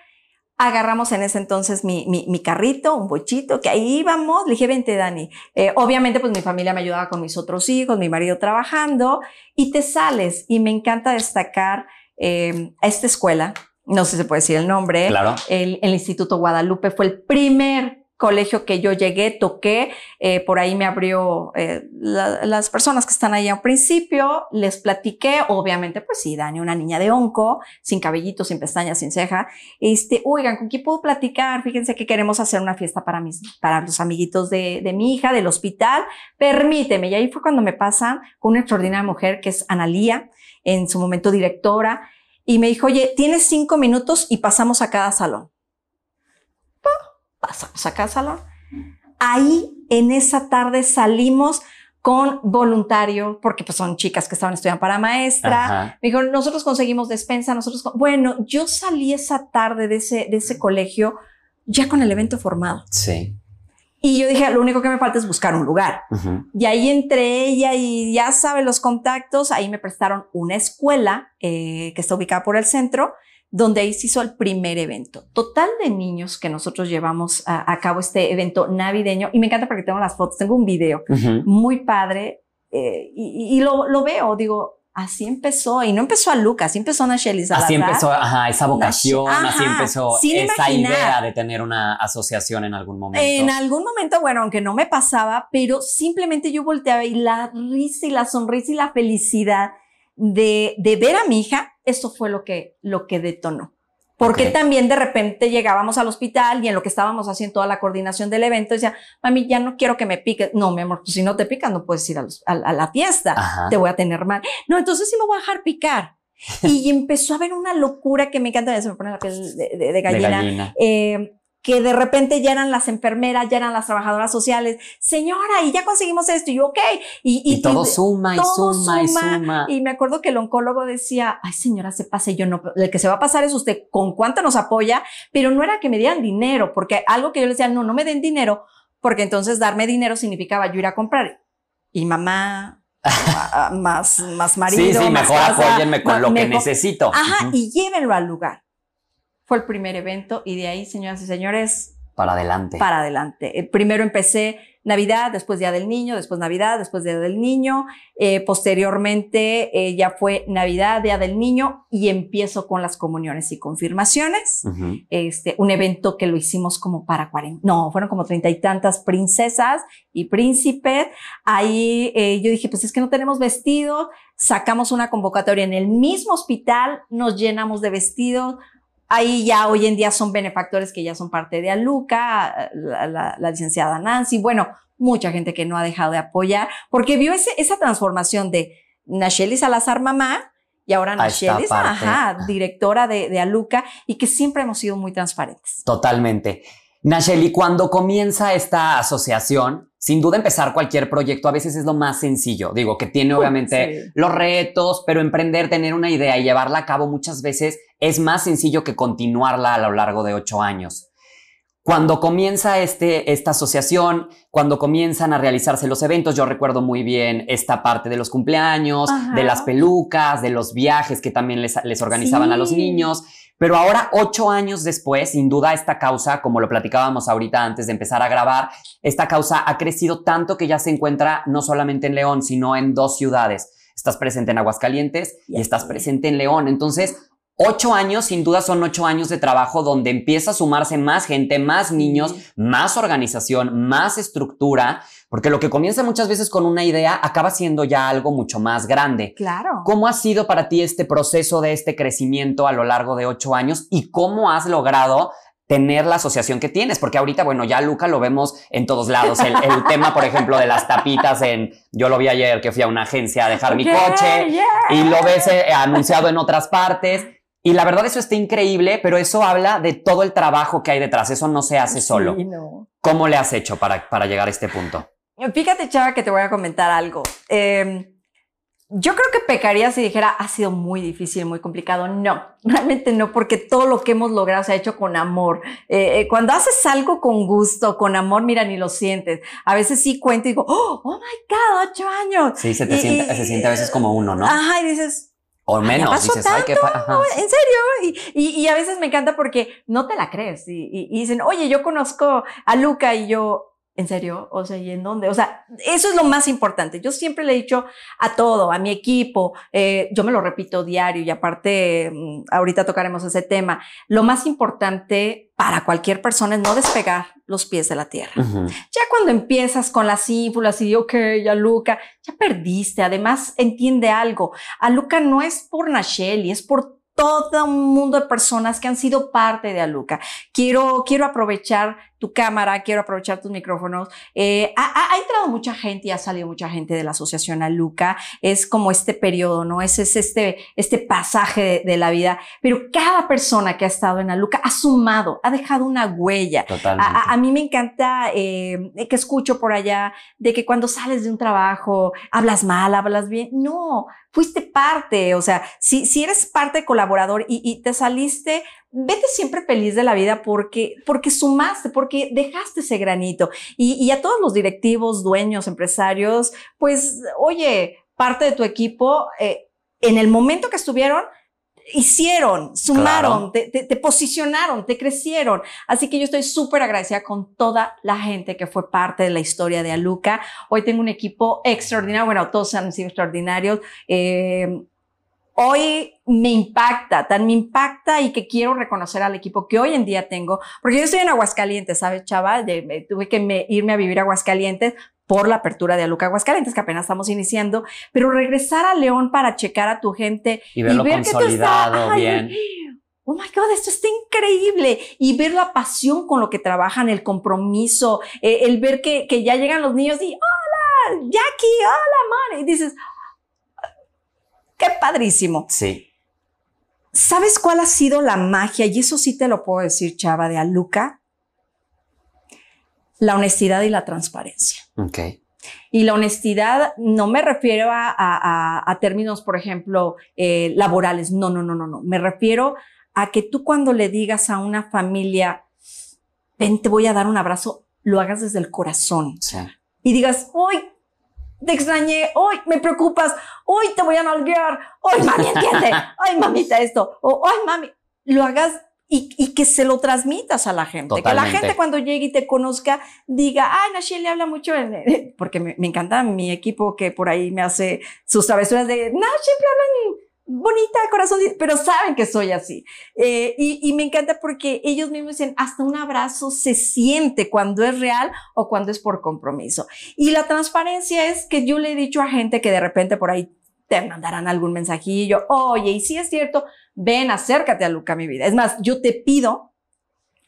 Agarramos en ese entonces mi, mi, mi carrito, un bochito, que ahí íbamos. Le dije, vente, Dani. Eh, obviamente, pues mi familia me ayudaba con mis otros hijos, mi marido trabajando, y te sales. Y me encanta destacar eh, a esta escuela, no sé si se puede decir el nombre, Claro. el, el Instituto Guadalupe fue el primer colegio que yo llegué, toqué, eh, por ahí me abrió eh, la- las personas que están ahí al principio, les platiqué, obviamente, pues sí, Dani, una niña de onco, sin cabellito, sin pestañas, sin ceja, este, oigan, ¿con quién puedo platicar? Fíjense que queremos hacer una fiesta para mis, para los amiguitos de, de mi hija, del hospital, permíteme, y ahí fue cuando me pasan con una extraordinaria mujer que es Analía, en su momento directora, y me dijo, oye, tienes cinco minutos y pasamos a cada salón pasamos a cada salón. Ahí, en esa tarde, salimos con voluntario, porque pues son chicas que estaban estudiando para maestra. Ajá. Me dijo, nosotros conseguimos despensa, nosotros... con-". Bueno, yo salí esa tarde de ese, de ese colegio ya con el evento formado. Sí. Y yo dije, lo único que me falta es buscar un lugar. Y ahí entre ella y ya sabe los contactos, ahí me prestaron una escuela eh, que está ubicada por el centro, donde ahí se hizo el primer evento. Total de niños que nosotros llevamos a, a cabo este evento navideño. Y me encanta porque tengo las fotos, tengo un video Ujú. muy padre eh, y, y lo, lo veo, digo, así empezó. Y no empezó a Lucas, así empezó a Nacheli Salazar. Así empezó ajá, esa vocación, Ajá, así empezó esa idea de tener una asociación en algún momento. En algún momento, bueno, aunque no me pasaba, pero simplemente yo volteaba y la risa y la sonrisa y la felicidad de, de ver a mi hija, eso fue lo que, lo que detonó. Porque también de repente llegábamos al hospital y en lo que estábamos haciendo toda la coordinación del evento, decía, mami, ya no quiero que me piques. No, mi amor, pues si no te pican, no puedes ir a, los- a- a la fiesta. Ajá. Te voy a tener mal. No, entonces sí me voy a dejar picar. y empezó a haber una locura que me encanta, se me pone la piel de, de- de de gallina gallina. eh, que de repente ya eran las enfermeras, ya eran las trabajadoras sociales, señora, y ya conseguimos esto, y yo, ok, y, Y, todo suma y todo suma y suma. y me acuerdo que el oncólogo decía, ay señora, se pasa, y yo no, el que se va a pasar es usted, con cuánto nos apoya, pero no era que me dieran dinero, porque algo que yo le decía, no, no me den dinero, porque entonces darme dinero significaba yo ir a comprar. Y mamá, más, más marido. sí, sí, más mejor casa, apóyenme con lo que necesito. Ajá, y llévenlo al lugar. Fue el primer evento y de ahí, señoras y señores, Para adelante. Para adelante. Eh, primero empecé Navidad, después Día del Niño, después Navidad, después Día del Niño. Eh, posteriormente eh, ya fue Navidad, Día del Niño y empiezo con las comuniones y confirmaciones. Este, un evento que lo hicimos como para 40, no, fueron como treinta y tantas princesas y príncipes. Ahí eh, yo dije, pues es que no tenemos vestidos, sacamos una convocatoria en el mismo hospital, nos llenamos de vestidos. Ahí ya hoy en día son benefactores que ya son parte de Aluca, la, la- la licenciada Nancy, bueno, mucha gente que no ha dejado de apoyar, porque vio ese- esa transformación de Nacheli Salazar mamá y ahora Nacheli, ajá, directora de, de Aluca y que siempre hemos sido muy transparentes. Totalmente. Nacheli, cuando comienza esta asociación, sin duda empezar cualquier proyecto a veces es lo más sencillo. Digo, que tiene obviamente sí. los retos, pero emprender, tener una idea y llevarla a cabo muchas veces es más sencillo que continuarla a lo largo de ocho años. Cuando comienza este, esta asociación, cuando comienzan a realizarse los eventos, yo recuerdo muy bien esta parte de los cumpleaños, Ajá. de las pelucas, de los viajes que también les, les organizaban a los niños. Pero ahora, ocho años después, sin duda esta causa, como lo platicábamos ahorita antes de empezar a grabar, esta causa ha crecido tanto que ya se encuentra no solamente en León, sino en dos ciudades. Estás presente en Aguascalientes y estás presente en León. Entonces, ocho años, sin duda son ocho años de trabajo donde empieza a sumarse más gente, más niños, más organización, más estructura, porque lo que comienza muchas veces con una idea acaba siendo ya algo mucho más grande. Claro. ¿Cómo ha sido para ti este proceso de este crecimiento a lo largo de ocho años y cómo has logrado tener la asociación que tienes? Porque ahorita, bueno, ya Luca lo vemos en todos lados. El, el tema, por ejemplo, de las tapitas en... Yo lo vi ayer que fui a una agencia a dejar mi coche yeah. y lo ves eh, anunciado en otras partes. Y la verdad eso está increíble, pero eso habla de todo el trabajo que hay detrás. Eso no se hace solo. Sí, no. ¿Cómo le has hecho para, para llegar a este punto? Fíjate, Chava, que te voy a comentar algo. Eh, yo creo que pecaría si dijera, ha sido muy difícil, muy complicado. No, realmente no, porque todo lo que hemos logrado se ha hecho con amor. Eh, eh, cuando haces algo con gusto, con amor, mira, ni lo sientes. A veces sí cuento y digo, oh, oh my God, ocho años. Sí, se, te Y- siente, y- se siente a veces como uno, ¿no? Ajá, y dices, o menos, pasó dices, ay, qué... ajá. ¿en serio? Y, y- y a veces me encanta porque no te la crees. Y dicen, oye, yo conozco a Luca y yo, ¿en serio? O sea, ¿y en dónde? O sea, eso es lo más importante. Yo siempre le he dicho a todo, a mi equipo, eh, yo me lo repito diario y aparte, mm, ahorita tocaremos ese tema. Lo más importante para cualquier persona es no despegar los pies de la tierra. Ya cuando empiezas con las ínfulas y ok, ya Luca, ya perdiste. Además, entiende algo. A Luca no es por Nacheli, es por todo un mundo de personas que han sido parte de Aluca. Quiero, quiero aprovechar tu cámara, quiero aprovechar tus micrófonos. Eh, ha, ha- entrado mucha gente y ha salido mucha gente de la asociación Aluca. Es como este periodo, ¿no? Es, es este, este pasaje de, de la vida. Pero cada persona que ha estado en Aluca ha sumado, ha dejado una huella. A, a- a mí me encanta eh, que escucho por allá de que cuando sales de un trabajo hablas mal, hablas bien. No, fuiste parte. O sea, si, si eres parte colaborador y, y te saliste, vete siempre feliz de la vida porque, porque sumaste, porque dejaste ese granito. Y, y a todos los directivos, dueños, empresarios, pues, oye, parte de tu equipo, eh, en el momento que estuvieron, hicieron, sumaron, Claro. te, te- te posicionaron, te crecieron. Así que yo estoy súper agradecida con toda la gente que fue parte de la historia de Aluca. Hoy tengo un equipo extraordinario, bueno, todos han sido extraordinarios. Eh, hoy me impacta, tan me impacta y que quiero reconocer al equipo que hoy en día tengo, porque yo estoy en Aguascalientes, ¿sabes, chava? De- me- tuve que me- irme a vivir a Aguascalientes por la apertura de Aluca Aguascalientes, que apenas estamos iniciando, pero regresar a León para checar a tu gente y verlo ver que tú consolidado, estás- ay, bien. Oh my God, esto está increíble. Y ver la pasión con lo que trabajan, el compromiso, eh, el ver que, que ya llegan los niños y hola, Jackie, hola, Mari. Y dices, qué padrísimo. Sí. ¿Sabes cuál ha sido la magia? Y eso sí te lo puedo decir, Chava, de Aluca. La honestidad y la transparencia. Ok. Y la honestidad no me refiero a, a- a- a términos, por ejemplo, eh, laborales. No, no, no, no, no. Me refiero a que tú cuando le digas a una familia, ven, te voy a dar un abrazo, lo hagas desde el corazón Sí. y digas, hoy te extrañé, hoy me preocupas, hoy te voy a nalguear, hoy mami entiende, ay mamita esto, o ay mami, lo hagas y, que se lo transmitas a la gente. Que la gente cuando llegue y te conozca diga, ay, Nachelle le habla mucho, porque me, encanta mi equipo que por ahí me hace sus travesuras de, no, siempre hablan bonita, corazón, pero saben que soy así. Eh, y, me encanta porque ellos mismos dicen, hasta un abrazo se siente cuando es real o cuando es por compromiso. Y la transparencia es que yo le he dicho a gente que de repente por ahí te mandarán algún mensajillo, oye, y si es cierto, ven, acércate a Luca, mi vida. Es más, yo te pido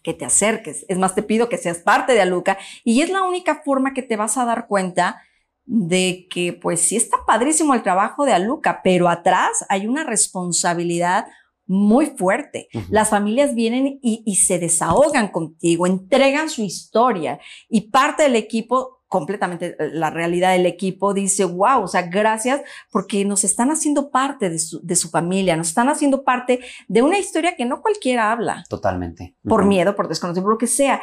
que te acerques, es más, te pido que seas parte de Aluca y es la única forma que te vas a dar cuenta de que pues sí está padrísimo el trabajo de Aluca, pero atrás hay una responsabilidad muy fuerte. Las familias vienen y, y, se desahogan contigo, entregan su historia y parte del equipo completamente eh, la realidad del equipo, dice, wow, o sea, gracias porque nos están haciendo parte de su, de su familia, nos están haciendo parte de una historia que no cualquiera habla. Totalmente. Por miedo, por desconocimiento, por lo que sea.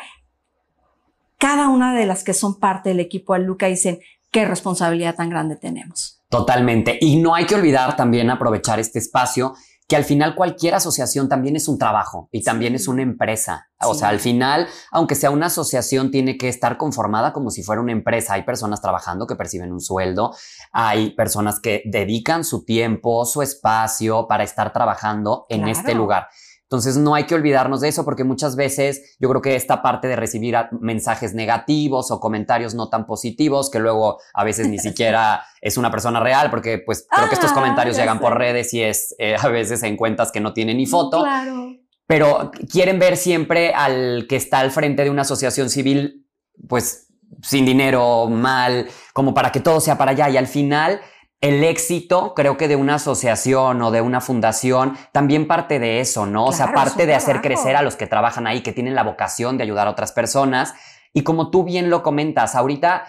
Cada una de las que son parte del equipo de Luca dicen, qué responsabilidad tan grande tenemos. Totalmente. Y no hay que olvidar también aprovechar este espacio que al final cualquier asociación también es un trabajo y también es una empresa. O sea, al final, aunque sea una asociación, tiene que estar conformada como si fuera una empresa. Hay personas trabajando que perciben un sueldo, hay personas que dedican su tiempo, su espacio para estar trabajando en este lugar. Entonces no hay que olvidarnos de eso porque muchas veces yo creo que esta parte de recibir mensajes negativos o comentarios no tan positivos, que luego a veces ni siquiera es una persona real, porque pues creo que estos ah, comentarios llegan por redes y es eh, a veces en cuentas que no tienen ni foto. Claro. Pero quieren ver siempre al que está al frente de una asociación civil, pues sin dinero, mal, como para que todo sea para allá. Y al final el éxito, creo que de una asociación o de una fundación, también parte de eso, ¿no? o sea, parte de hacer crecer a los que trabajan ahí, que tienen la vocación de ayudar a otras personas. Y como tú bien lo comentas, ahorita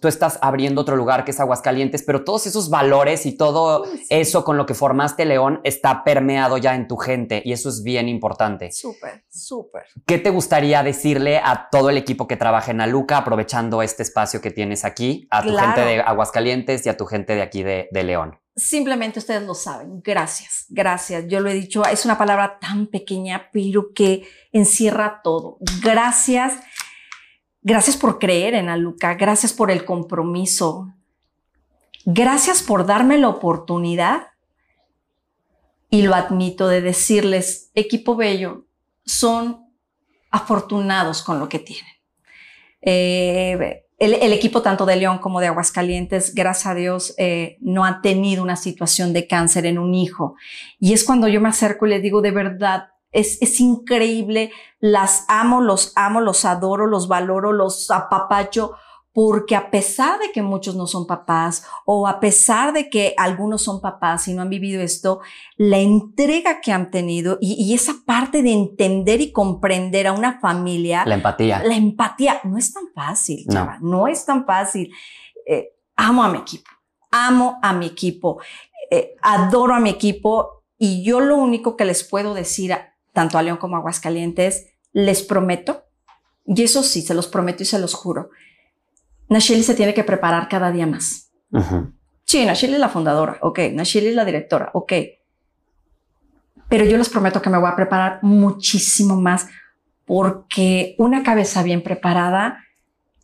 tú estás abriendo otro lugar que es Aguascalientes, pero todos esos valores y todo eso con lo que formaste León está permeado ya en tu gente y eso es bien importante. Súper, súper. ¿Qué te gustaría decirle a todo el equipo que trabaja en Aluca, aprovechando este espacio que tienes aquí, a tu gente de Aguascalientes y a tu gente de aquí de, de León? Simplemente ustedes lo saben. Gracias, gracias. Yo lo he dicho, es una palabra tan pequeña, pero que encierra todo. Gracias Gracias por creer en Aluca, gracias por el compromiso, gracias por darme la oportunidad y lo admito de decirles, equipo bello, son afortunados con lo que tienen. Eh, el, equipo tanto de León como de Aguascalientes, gracias a Dios, eh, no ha tenido una situación de cáncer en un hijo. Y es cuando yo me acerco y le digo, de verdad, es, increíble, las amo, los amo, los adoro, los valoro, los apapacho, porque a pesar de que muchos no son papás o a pesar de que algunos son papás y no han vivido esto, la entrega que han tenido y, esa parte de entender y comprender a una familia. La empatía. La empatía no es tan fácil, no, no es tan fácil. Eh, amo a mi equipo, amo a mi equipo, eh, adoro a mi equipo y yo lo único que les puedo decir tanto a León como a Aguascalientes, les prometo, y eso sí, se los prometo y se los juro, Nacheli se tiene que preparar cada día más. Sí, Nacheli es la fundadora, ok, Nacheli es la directora, ok. Pero yo les prometo que me voy a preparar muchísimo más porque una cabeza bien preparada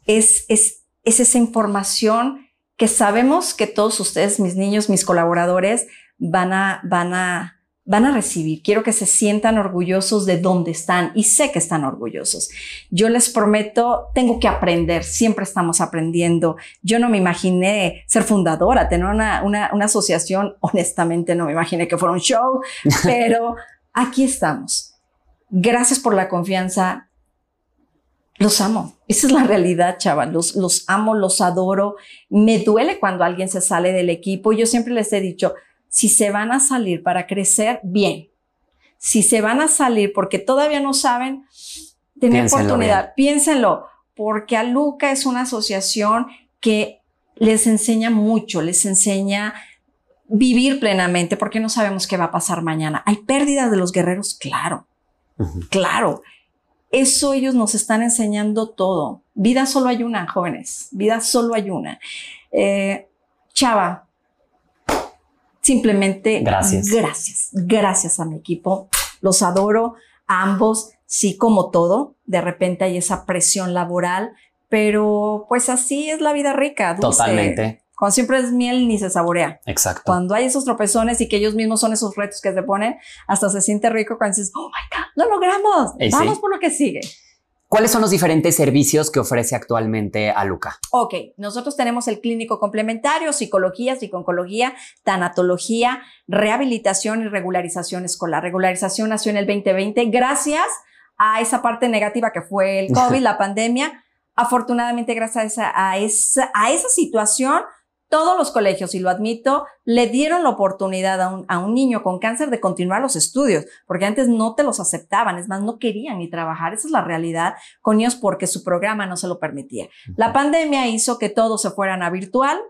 es, es, es esa información que sabemos que todos ustedes, mis niños, mis colaboradores, van a, van a, van a recibir. Quiero que se sientan orgullosos de dónde están y sé que están orgullosos. Yo les prometo, tengo que aprender, siempre estamos aprendiendo. Yo no me imaginé ser fundadora, tener una, una, una asociación, honestamente no me imaginé que fuera un show, pero aquí estamos. Gracias por la confianza. Los amo. Esa es la realidad, chaval. Los, los amo, los adoro. Me duele cuando alguien se sale del equipo. Yo siempre les he dicho, si se van a salir para crecer, bien. Si se van a salir porque todavía no saben, tener oportunidad, piénsenlo, porque Aluca es una asociación que les enseña mucho, les enseña vivir plenamente, porque no sabemos qué va a pasar mañana. ¿Hay pérdidas de los guerreros? Claro, claro. Eso ellos nos están enseñando todo. Vida solo hay una, jóvenes. Vida solo hay una. Eh, Chava, simplemente gracias. Gracias. Gracias a mi equipo. Los adoro. ambos, sí como todo, de repente hay esa presión laboral, pero pues así es la vida rica. Dulce. Totalmente. Cuando siempre es miel ni se saborea. Exacto. Cuando hay esos tropezones y que ellos mismos son esos retos que se ponen, hasta se siente rico cuando dices, oh my God, lo logramos. Sí. Vamos por lo que sigue. ¿Cuáles son los diferentes servicios que ofrece actualmente Aluca? Ok, nosotros tenemos el clínico complementario, psicología, psiconcología, tanatología, rehabilitación y regularización escolar. Regularización nació en el 2020 gracias a esa parte negativa que fue el COVID, la pandemia. Afortunadamente, gracias a esa, a esa, a esa situación, todos los colegios, y lo admito, le dieron la oportunidad a un, a un, niño con cáncer de continuar los estudios, porque antes no te los aceptaban, es más, no querían ni trabajar. Esa es la realidad con ellos porque su programa no se lo permitía. La pandemia hizo que todos se fueran a virtual.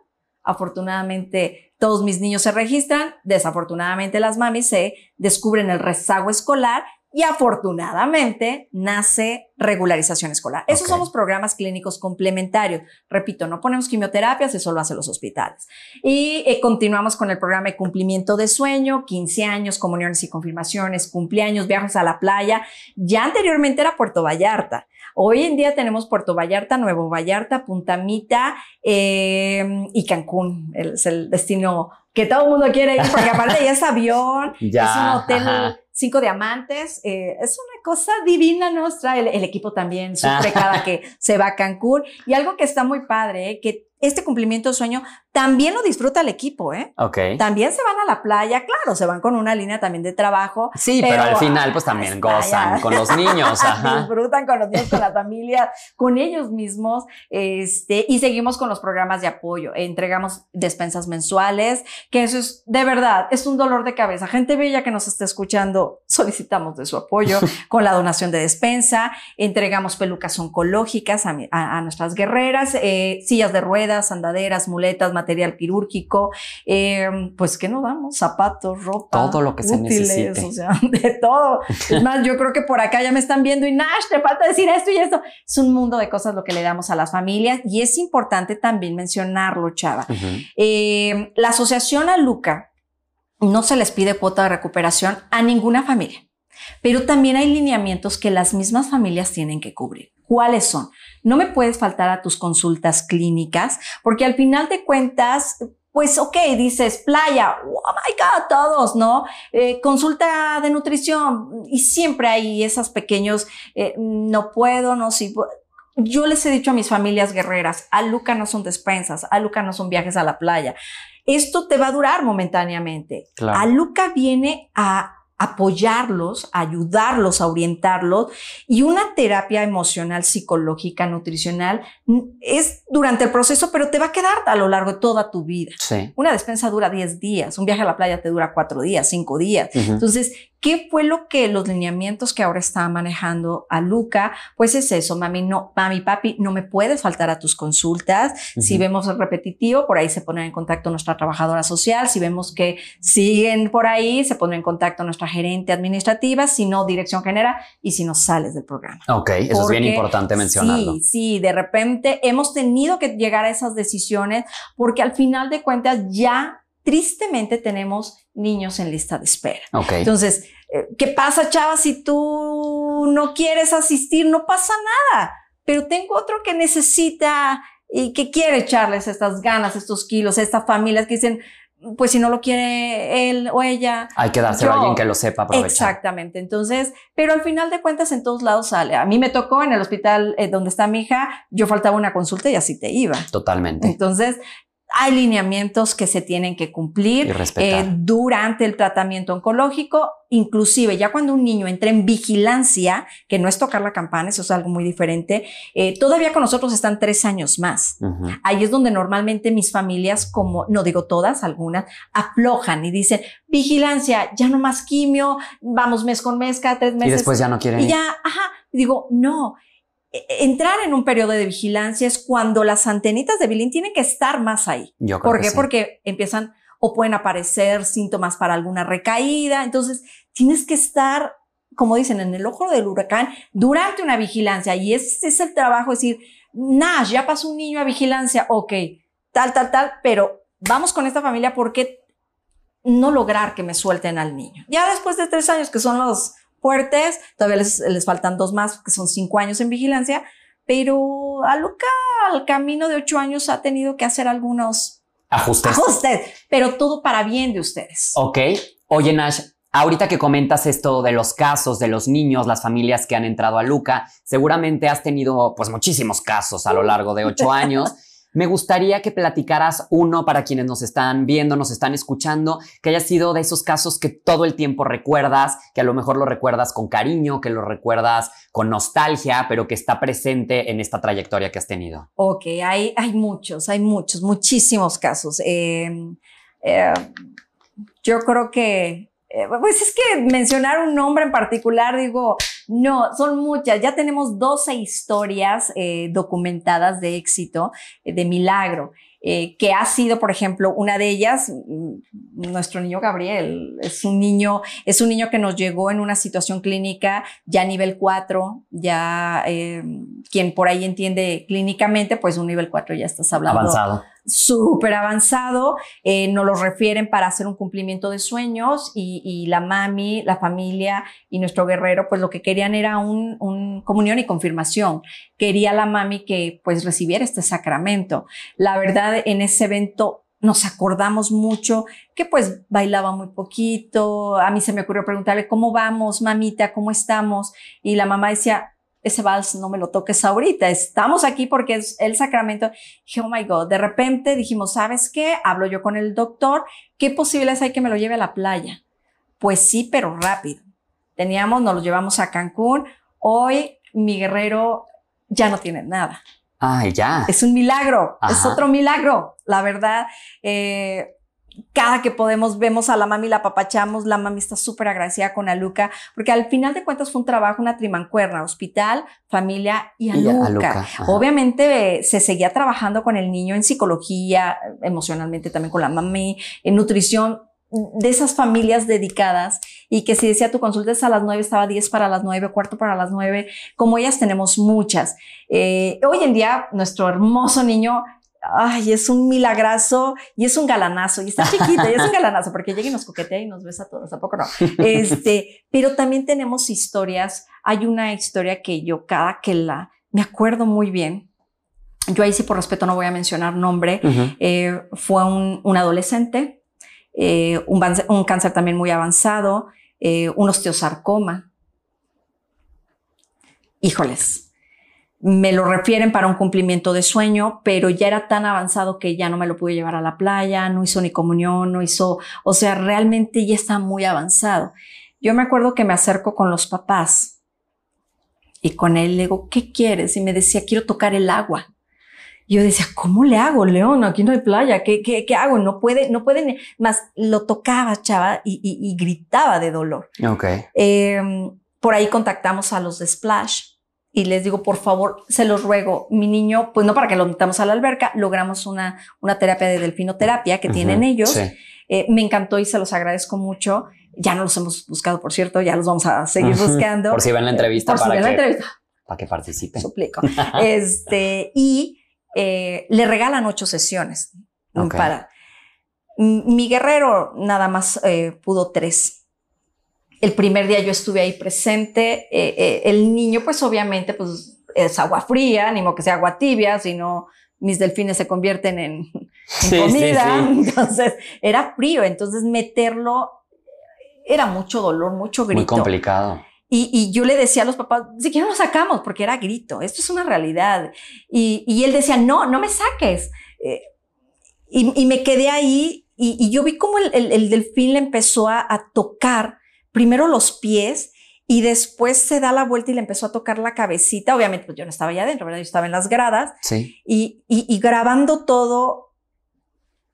Afortunadamente, todos mis niños se registran. Desafortunadamente, las mamis se descubren el rezago escolar y afortunadamente nace regularización escolar. Esos okay. son los programas clínicos complementarios. Repito, no ponemos quimioterapias, eso lo hacen los hospitales. Y eh, continuamos con el programa de cumplimiento de sueño, 15 años, comuniones y confirmaciones, cumpleaños, viajes a la playa. Ya anteriormente era Puerto Vallarta. Hoy en día tenemos Puerto Vallarta, Nuevo Vallarta, Punta Mita eh, y Cancún. Es el destino que todo el mundo quiere ir porque aparte ya es avión, ya, es un hotel. Ajá cinco diamantes. Eh, es una cosa divina nuestra. El, el equipo también sufre cada que se va a Cancún. Y algo que está muy padre, eh, que este cumplimiento de sueño también lo disfruta el equipo, ¿eh? Ok. También se van a la playa, claro, se van con una línea también de trabajo. Sí, pero, pero al final pues también gozan con los niños, ajá. Disfrutan con los niños, con la familia, con ellos mismos, este, y seguimos con los programas de apoyo. Entregamos despensas mensuales, que eso es, de verdad, es un dolor de cabeza. Gente bella que nos está escuchando, solicitamos de su apoyo con la donación de despensa, entregamos pelucas oncológicas a, a, a nuestras guerreras, eh, sillas de ruedas, andaderas, muletas, material quirúrgico, eh, pues ¿qué nos damos? Zapatos, ropa. Todo lo que útiles, se necesite. O sea, de todo. es más, yo creo que por acá ya me están viendo y Nash, te falta decir esto y esto. Es un mundo de cosas lo que le damos a las familias y es importante también mencionarlo, Chava. Uh -huh. eh, la asociación a Luca no se les pide cuota de recuperación a ninguna familia. Pero también hay lineamientos que las mismas familias tienen que cubrir. ¿Cuáles son? No me puedes faltar a tus consultas clínicas, porque al final de cuentas, pues ok, dices playa, oh my God, todos, ¿no? Eh, consulta de nutrición y siempre hay esos pequeños, eh, no puedo, no, sí. Yo les he dicho a mis familias guerreras, a Luca no son despensas, a Luca no son viajes a la playa. Esto te va a durar momentáneamente. Claro. A Luca viene a apoyarlos, ayudarlos a orientarlos y una terapia emocional, psicológica, nutricional es durante el proceso, pero te va a quedar a lo largo de toda tu vida. Sí. Una despensa dura 10 días, un viaje a la playa te dura 4 días, 5 días. Uh -huh. Entonces, ¿qué fue lo que los lineamientos que ahora está manejando a Luca? Pues es eso, mami, no, mami, papi, no me puedes faltar a tus consultas. Uh -huh. Si vemos el repetitivo, por ahí se pone en contacto nuestra trabajadora social. Si vemos que siguen por ahí, se pone en contacto nuestra gerente administrativa, si no, dirección general y si no sales del programa. Ok, eso Porque, es bien importante mencionarlo. Sí, sí, de repente hemos tenido que llegar a esas decisiones porque al final de cuentas ya tristemente tenemos niños en lista de espera. Okay. Entonces, eh, ¿qué pasa, chava, si tú no quieres asistir? No pasa nada, pero tengo otro que necesita y que quiere echarles estas ganas, estos kilos, estas familias que dicen, pues si no lo quiere él o ella. Hay que dárselo yo, a alguien que lo sepa aprovechar. Exactamente. Entonces, pero al final de cuentas en todos lados sale. A mí me tocó en el hospital eh, donde está mi hija, yo faltaba una consulta y así te iba. Totalmente. Entonces, hay lineamientos que se tienen que cumplir eh, durante el tratamiento oncológico, inclusive ya cuando un niño entra en vigilancia, que no es tocar la campana, eso es algo muy diferente, eh, todavía con nosotros están tres años más. Uh -huh. Ahí es donde normalmente mis familias, como no digo todas, algunas, aflojan y dicen, vigilancia, ya no más quimio, vamos mes con mes, cada tres meses. Y después ya no quieren. Y ya, ajá, digo, no entrar en un periodo de vigilancia es cuando las antenitas de Bilín tienen que estar más ahí. Yo creo ¿Por qué? Que sí. Porque empiezan o pueden aparecer síntomas para alguna recaída. Entonces, tienes que estar, como dicen, en el ojo del huracán durante una vigilancia. Y ese es el trabajo, es decir, Nash, ya pasó un niño a vigilancia, ok, tal, tal, tal, pero vamos con esta familia porque no lograr que me suelten al niño. Ya después de tres años, que son los fuertes, todavía les, les faltan dos más, que son cinco años en vigilancia, pero a Luca al camino de ocho años ha tenido que hacer algunos ajustes. Ajustes, pero todo para bien de ustedes. Ok. Oye, Nash, ahorita que comentas esto de los casos de los niños, las familias que han entrado a Luca, seguramente has tenido pues muchísimos casos a lo largo de ocho años. Me gustaría que platicaras uno para quienes nos están viendo, nos están escuchando, que haya sido de esos casos que todo el tiempo recuerdas, que a lo mejor lo recuerdas con cariño, que lo recuerdas con nostalgia, pero que está presente en esta trayectoria que has tenido. Ok, hay, hay muchos, hay muchos, muchísimos casos. Eh, eh, yo creo que eh, pues es que mencionar un nombre en particular, digo, no, son muchas. Ya tenemos 12 historias eh, documentadas de éxito, eh, de milagro. que ha sido, por ejemplo, una de ellas, mm, nuestro niño Gabriel, es un niño, es un niño que nos llegó en una situación clínica ya nivel 4, ya quien por ahí entiende clínicamente, pues un nivel 4 ya estás hablando. Avanzado súper avanzado, eh, nos lo refieren para hacer un cumplimiento de sueños y, la mami, la familia y nuestro guerrero, pues lo que querían era un, un, comunión y confirmación. Quería la mami que pues recibiera este sacramento. La verdad, en ese evento nos acordamos mucho que pues bailaba muy poquito. A mí se me ocurrió preguntarle, ¿cómo vamos, mamita? ¿Cómo estamos? Y la mamá decía, ese vals no me lo toques ahorita, estamos aquí porque es el sacramento. Dije, oh my God, de repente dijimos, ¿sabes qué? Hablo yo con el doctor, ¿qué posibilidades hay que me lo lleve a la playa? Pues sí, pero rápido. Teníamos, nos lo llevamos a Cancún. Hoy mi guerrero ya no tiene nada. Ay, ya. Es un milagro, es otro milagro, la verdad. Eh, cada que podemos vemos a la mami, la papachamos, la mami está súper agradecida con Aluca, porque al final de cuentas fue un trabajo, una trimancuerna, hospital, familia y Aluca. Obviamente se seguía trabajando con el niño en psicología, emocionalmente también con la mami, en nutrición, de esas familias dedicadas y que si decía tu consulta es a las nueve, estaba diez para las nueve, cuarto para las nueve, como ellas tenemos muchas. Eh, hoy en día nuestro hermoso niño ay, es un milagrazo y es un galanazo y está chiquito y es un galanazo porque llega y nos coquetea y nos besa a todos, ¿a poco no? Este, pero también tenemos historias. Hay una historia que yo cada que la me acuerdo muy bien. Yo ahí sí por respeto no voy a mencionar nombre. Eh, fue un, un adolescente, eh, un, un, cáncer también muy avanzado, eh, un osteosarcoma. Híjoles, me lo refieren para un cumplimiento de sueño, pero ya era tan avanzado que ya no me lo pude llevar a la playa, no hizo ni comunión, no hizo, o sea, realmente ya está muy avanzado. Yo me acuerdo que me acerco con los papás y con él le digo, ¿qué quieres? Y me decía, quiero tocar el agua. Y yo decía, ¿cómo le hago, León? Aquí no hay playa, ¿qué, qué, qué hago? No puede, no puede, más lo tocaba, chava, y, y, gritaba de dolor. Ok. Em, por ahí contactamos a los de Splash y les digo, por favor, se los ruego, mi niño, pues no para que lo metamos a la alberca, logramos una, una terapia de delfinoterapia que tienen ellos. Eh, me encantó y se los agradezco mucho. Ya no los hemos buscado, por cierto, ya los vamos a seguir buscando. por si ven la entrevista, para, que, la entrevista. para que participen. Suplico. este, y eh, le regalan ocho sesiones para. Mi guerrero nada más eh, pudo tres el primer día yo estuve ahí presente. Eh, eh, el niño, pues obviamente, pues es agua fría, ni modo que sea agua tibia, sino mis delfines se convierten en, comida. Entonces era frío. Entonces meterlo era mucho dolor, mucho grito. Muy complicado. Y, yo le decía a los papás, si siquiera lo sacamos, porque era grito, esto es una realidad. Y, él decía, no, no me saques. Eh, y, me quedé ahí y, yo vi cómo el, delfín le empezó a, a tocar primero los pies y después se da la vuelta y le empezó a tocar la cabecita. Obviamente, pues yo no estaba allá adentro, ¿verdad? Yo estaba en las gradas. Sí. Y, y, grabando todo,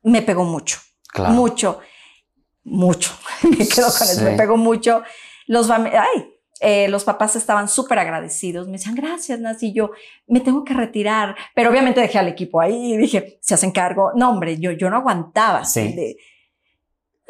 me pegó mucho. Claro. Mucho. Mucho. me quedo con eso. Me pegó mucho. Los, ay, eh, los papás estaban súper agradecidos. Me decían, gracias, Nancy. Y yo me tengo que retirar. Pero obviamente dejé al equipo ahí y dije, se hacen cargo. No, hombre, yo, yo no aguantaba. Sí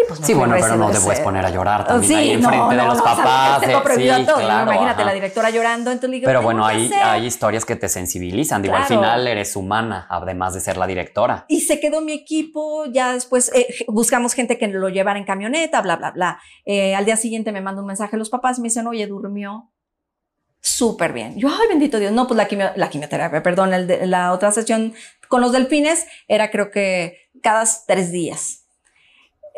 pues me Sí, bueno, pero no de te puedes poner a llorar también Sí, ahí no, enfrente de no, los no, papás. que eh, prohibido sí, todo. claro, Imagínate ajá. la directora llorando, entonces le digo, Pero "¿Qué bueno, hay, hacer?". hay historias que te sensibilizan. Digo, al final eres humana, además de ser la directora. Y se quedó mi equipo, ya después eh, buscamos gente que lo llevara en camioneta, bla, bla, bla. Eh, al día siguiente me manda un mensaje los papás y me dicen, oye, durmió súper bien. Yo, ay, bendito Dios. No, pues la, quimio- la quimioterapia, perdón, el de- la otra sesión con los delfines era creo que cada tres días.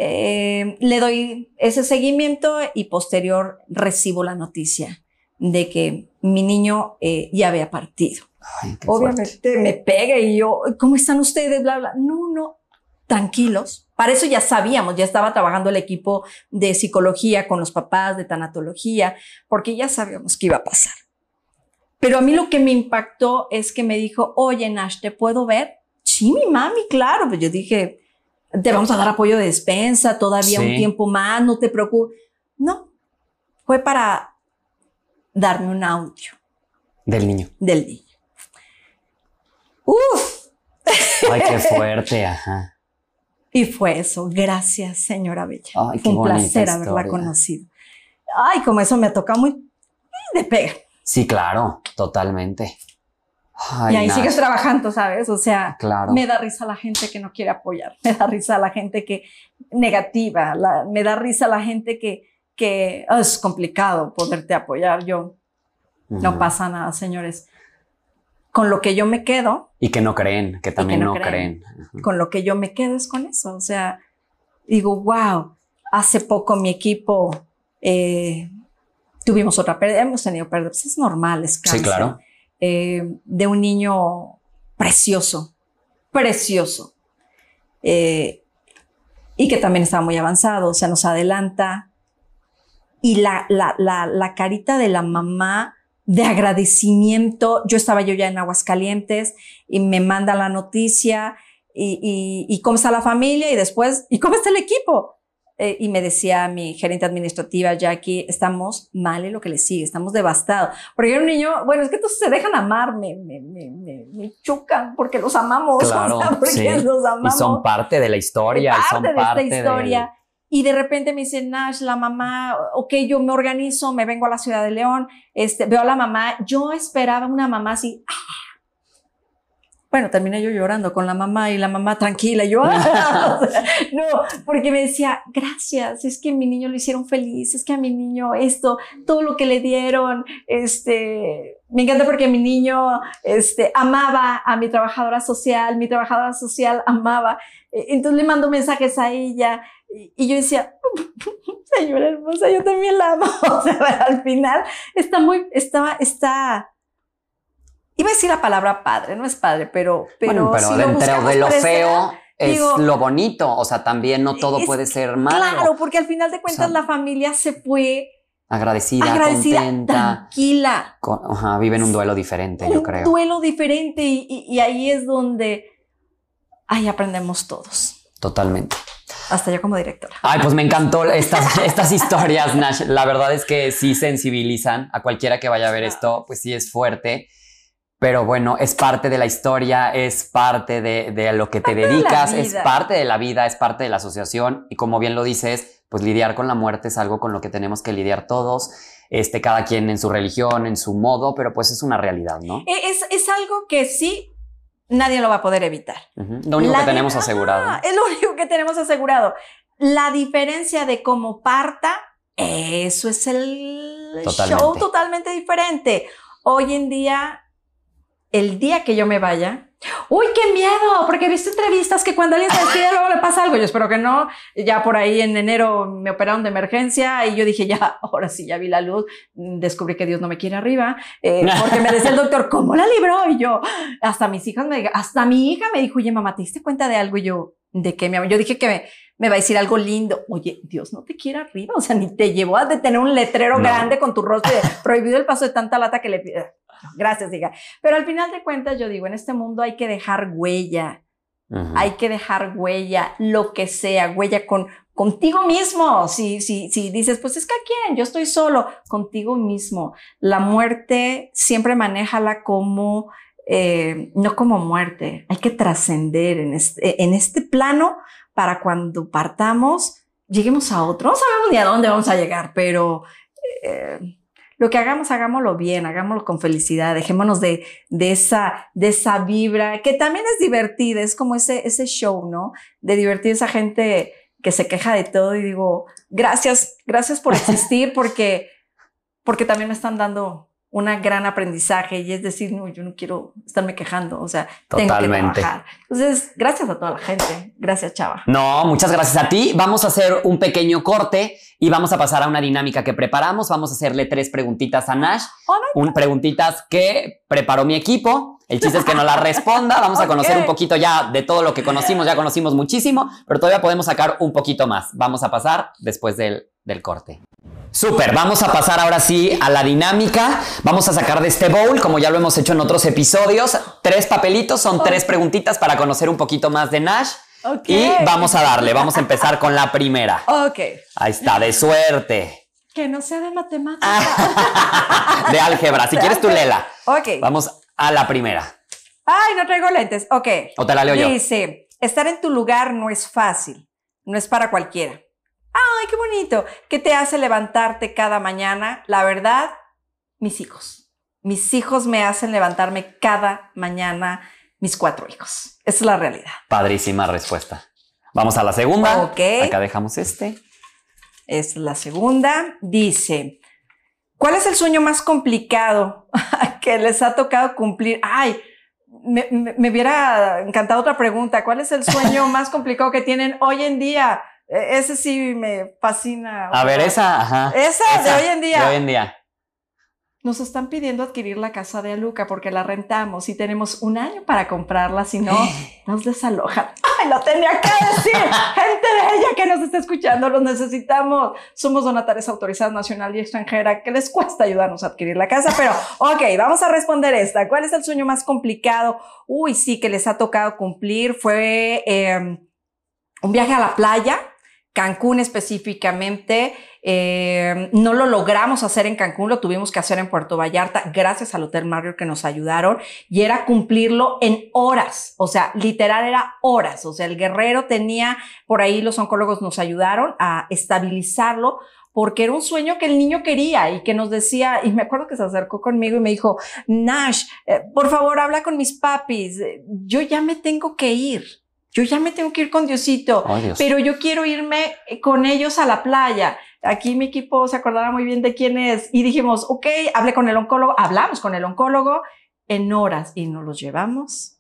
Eh, le doy ese seguimiento y posterior recibo la noticia de que mi niño eh, ya había partido. Ay, qué fuerte. Obviamente me pega y yo, ¿cómo están ustedes? Bla, bla. No, no, tranquilos. Para eso ya sabíamos, ya estaba trabajando el equipo de psicología con los papás, de tanatología, porque ya sabíamos que iba a pasar. Pero a mí lo que me impactó es que me dijo, oye Nash, ¿te puedo ver? Sí, mi mami, claro. Pues yo dije, te vamos a dar apoyo de despensa todavía un tiempo más, no te preocupes. No, fue para darme un audio Del niño. del niño. Uf, Ay, qué fuerte, ajá. y fue eso. Gracias, señora Bella. Ay, qué fue un placer haberla conocido. Ay, como eso me ha tocado muy de pega. Sí, claro, totalmente. Ay, y ahí sigues trabajando, ¿sabes? O sea, Claro. me da risa la gente que no quiere apoyar, me da risa la gente que negativa, la- me da risa la gente que, que "Ah, es complicado poderte apoyar. Yo, no Ujú. pasa nada, señores. Con lo que yo me quedo, Y que no creen, que también no no creen. creen. Ujú. con lo que yo me quedo es con eso. O sea, digo, wow, hace poco mi equipo eh, tuvimos otra pérdida, hemos tenido pérdidas, es normal, es Sí, cáncer. claro. Eh, de un niño precioso, precioso. Eh, y que también estaba muy avanzado, o sea, nos adelanta. Y la, la, la, la carita de la mamá de agradecimiento, yo estaba yo ya en Aguascalientes y me manda la noticia y, y, y cómo está la familia y después, ¿y cómo está el equipo? Eh, y me decía mi gerente administrativa, Jackie, estamos mal en lo que le sigue, estamos devastados. Porque era un niño, bueno, es que todos se dejan amar, me, me, me, me, me chocan porque los amamos, Claro, o sea, porque sí. los Y amamos. son parte de la historia. y son parte de parte esta historia. Y de repente me dice Nash, la mamá, ok, yo me organizo, me vengo a la ciudad de León, este, veo a la mamá, yo esperaba una mamá así, ¡ah! Bueno, terminé yo llorando con la mamá y la mamá tranquila, y yo, ¡ah! O sea, no, porque me decía, gracias, es que a mi niño lo hicieron feliz, es que a mi niño esto, todo lo que le dieron, este, me encanta porque mi niño, este, amaba a mi trabajadora social, mi trabajadora social amaba, eh, entonces le mando mensajes a ella y, y yo decía, señora hermosa, yo también la amo. O sea, al final está muy, está, está, iba a decir la palabra padre, no es padre, pero, pero, bueno, pero si dentro de lo feo es digo, lo bonito. O sea, también no todo es puede ser malo. Claro, porque al final de cuentas sea, la familia se fue Agradecida, agradecida, contenta. tranquila, con- ajá, viven un duelo diferente, yo un creo. duelo diferente y, y- y ahí es donde ahí aprendemos todos. Totalmente. Hasta yo como directora. Ay, pues me encantó estas, estas historias, Nash. La verdad es que sí sensibilizan a cualquiera que vaya a ver esto, pues sí es fuerte. Pero bueno, es parte de la historia, es parte de, de lo que te dedicas, es parte de la vida, es parte de la asociación. Y como bien lo dices, pues lidiar con la muerte es algo con lo que tenemos que lidiar todos, este, cada quien en su religión, en su modo, pero pues es una realidad, ¿no? E- Es, es algo que sí nadie lo va a poder evitar. Lo único La que tenemos asegurado. Ah, es lo único que tenemos asegurado. La diferencia de cómo parta, eso es el Totalmente. show totalmente diferente. Hoy en día, el día que yo me vaya, ¡Uy, qué miedo! Porque he visto entrevistas que cuando alguien se despide luego le pasa algo. Yo espero que no. Ya por ahí en enero me operaron de emergencia y yo dije, ya, ahora sí, ya vi la luz. Descubrí que Dios no me quiere arriba. eh, porque me decía el doctor, ¿cómo la libró? Y yo, hasta mis hijas me, hasta mi hija me dijo, oye, mamá, ¿te diste cuenta de algo? Y yo, ¿de qué, mi amor? Yo dije que me, me va a decir algo lindo. Oye, Dios no te quiere arriba. O sea, ni te llevó a tener un letrero No. grande con tu rostro de prohibido el paso de tanta lata que le pide. Gracias, diga. Pero al final de cuentas, yo digo, en este mundo hay que dejar huella, hay que dejar huella, lo que sea, huella con contigo mismo. Si, si, si dices, pues es que a quién, yo estoy solo, contigo mismo. La muerte siempre manéjala como, eh, no como muerte, hay que trascender en este, en este plano para cuando partamos lleguemos a otro. No sabemos ni a dónde vamos a llegar, pero eh, lo que hagamos, hagámoslo bien, hagámoslo con felicidad, dejémonos de, de, esa, de esa vibra, que también es divertida, es como ese, ese show, ¿no? De divertir a esa gente que se queja de todo y digo, gracias, gracias por existir porque, porque también me están dando una gran aprendizaje y es decir, no, yo no quiero estarme quejando, o sea, tengo que trabajar. Entonces, gracias a toda la gente. Gracias, Chava. No, muchas gracias a ti. Vamos a hacer un pequeño corte y vamos a pasar a una dinámica que preparamos. Vamos a hacerle tres preguntitas a Nash. Oh, un preguntitas que preparó mi equipo. El chiste es que no la responda. Vamos a conocer un poquito ya de todo lo que conocimos. Ya conocimos muchísimo, pero todavía podemos sacar un poquito más. Vamos a pasar después del, del corte. Súper, vamos a pasar ahora sí a la dinámica. Vamos a sacar de este bowl, como ya lo hemos hecho en otros episodios, tres papelitos, son tres preguntitas para conocer un poquito más de Nash. Y vamos a darle, vamos a empezar con la primera. Ok. Ahí está, de suerte. Que no sea de matemáticas. de álgebra, si quieres tú lela. Ok. Vamos a la primera. Ay, no traigo lentes. Ok. O te la leo yo. Dice, estar en tu lugar no es fácil, no es para cualquiera. ¡Ay, qué bonito! ¿Qué te hace levantarte cada mañana? La verdad, mis hijos. Mis hijos me hacen levantarme cada mañana, mis cuatro hijos. Esa es la realidad. Padrísima respuesta. Vamos a la segunda. Ok. Acá dejamos este. Es la segunda. Dice, ¿cuál es el sueño más complicado que les ha tocado cumplir? Ay, me, me, me hubiera encantado otra pregunta. ¿Cuál es el sueño más complicado que tienen hoy en día? E, ese sí me fascina. A ver, esa, ajá. Esa, de hoy en día. De hoy en día. Nos están pidiendo adquirir la casa de Aluca porque la rentamos y tenemos un año para comprarla, si no, nos desalojan. ¡Ay, lo tenía que decir! Gente bella que nos está escuchando, los necesitamos. Somos donatarios autorizados nacional y extranjera que les cuesta ayudarnos a adquirir la casa, pero ok, vamos a responder esta. ¿Cuál es el sueño más complicado? Uy, sí, que les ha tocado cumplir. Fue eh, un viaje a la playa Cancún específicamente, eh, no lo logramos hacer en Cancún, lo tuvimos que hacer en Puerto Vallarta, gracias al Hotel Marriott que nos ayudaron, y era cumplirlo en horas, o sea, literal era horas, o sea, el guerrero tenía, por ahí los oncólogos nos ayudaron a estabilizarlo, porque era un sueño que el niño quería y que nos decía, y me acuerdo que se acercó conmigo y me dijo, Nash, eh, por favor, habla con mis papis, yo ya me tengo que ir yo ya me tengo que ir con Diosito, pero yo quiero irme eh, con ellos a la playa. Aquí mi equipo se acordará muy bien de quién es y dijimos, ok, hablé con el oncólogo, hablamos con el oncólogo en horas y nos los llevamos.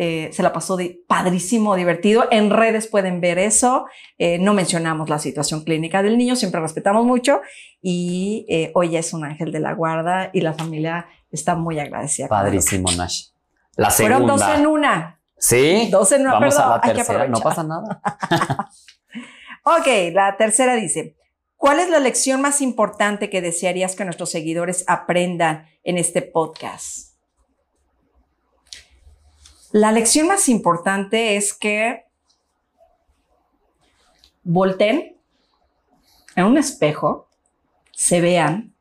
Eh, se la pasó de padrísimo, divertido. En redes pueden ver eso. Eh, no mencionamos la situación clínica del niño, siempre respetamos mucho. Y hoy es un ángel de la guarda y la familia está muy agradecida. Padrísimo, Nash. La segunda. Fueron dos en una. Sí. 12 no, Vamos perdón, a la tercera, no pasa nada. Ok, la tercera dice, ¿cuál es la lección más importante que desearías que nuestros seguidores aprendan en este podcast? La lección más importante es que volten en un espejo, se vean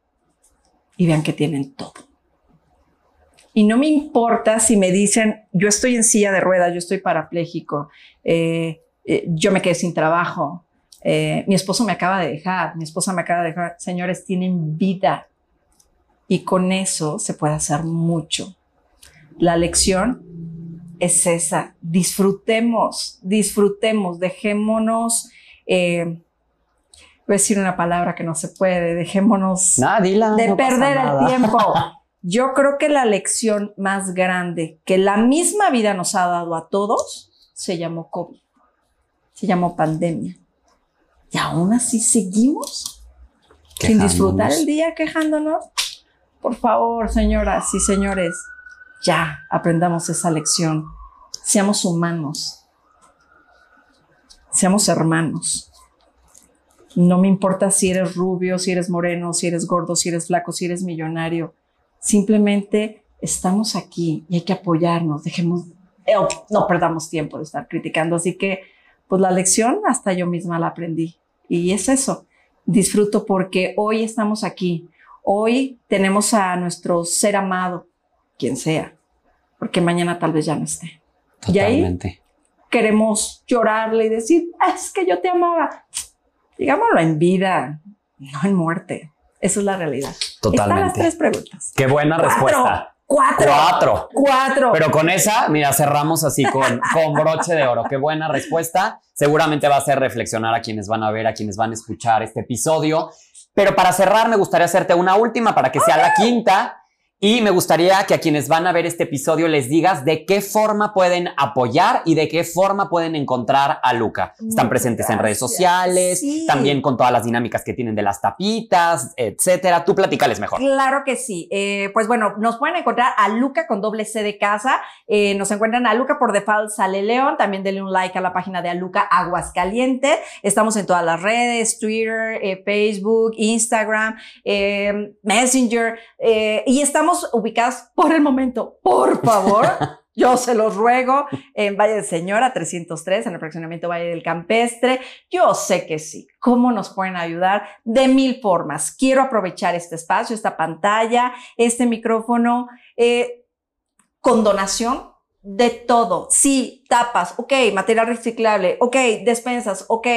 y vean que tienen todo. Y no me importa si me dicen, yo estoy en silla de ruedas, yo estoy parapléjico, eh, eh, yo me quedé sin trabajo, eh, mi esposo me acaba de dejar, mi esposa me acaba de dejar. Señores, tienen vida y con eso se puede hacer mucho. La lección es esa, disfrutemos, disfrutemos, dejémonos, voy a decir una palabra que no se puede, dejémonos dila. de no perder el tiempo. Yo creo que la lección más grande que la misma vida nos ha dado a todos se llamó COVID, se llamó pandemia. Y aún así seguimos sin disfrutar el día quejándonos. Por favor, señoras y señores, ya aprendamos esa lección. Seamos humanos. Seamos hermanos. No me importa si eres rubio, si eres moreno, si eres gordo, si eres flaco, si eres millonario. Simplemente estamos aquí y hay que apoyarnos. Dejemos, eh, no perdamos tiempo de estar criticando. Así que, pues la lección hasta yo misma la aprendí. Y es eso. Disfruto porque hoy estamos aquí. Hoy tenemos a nuestro ser amado, quien sea, porque mañana tal vez ya no esté. Y ahí queremos llorarle y decir, "Ah, es que yo te amaba. digámoslo en vida, no en muerte. Esa es la realidad. Totalmente. Están las tres preguntas. Qué buena Cuatro. respuesta. Cuatro. Cuatro. Cuatro. Pero con esa, mira, cerramos así con, con broche de oro. Qué buena respuesta. Seguramente va a hacer reflexionar a quienes van a ver, a quienes van a escuchar este episodio. Pero para cerrar, me gustaría hacerte una última para que sea la quinta. Y me gustaría que a quienes van a ver este episodio les digas de qué forma pueden apoyar y de qué forma pueden encontrar a Luca. Están presentes en redes sociales, Sí. también con todas las dinámicas que tienen de las tapitas, etcétera. Tú platícales mejor. Claro que sí. Eh, pues bueno, nos pueden encontrar a Luca con doble C de casa. Eh, nos encuentran a Luca por default Sale León. También denle un like a la página de Aluca Aguascalientes. Estamos en todas las redes, Twitter, eh, Facebook, Instagram, Messenger. y estamos ubicados por el momento, por favor. Yo se los ruego en Valle de Señora 303, en el fraccionamiento Valle del Campestre. Yo sé que sí. ¿Cómo nos pueden ayudar? De mil formas. Quiero aprovechar este espacio, esta pantalla, este micrófono, eh, con donación de todo. Sí, tapas, ok, material reciclable, ok, despensas, ok.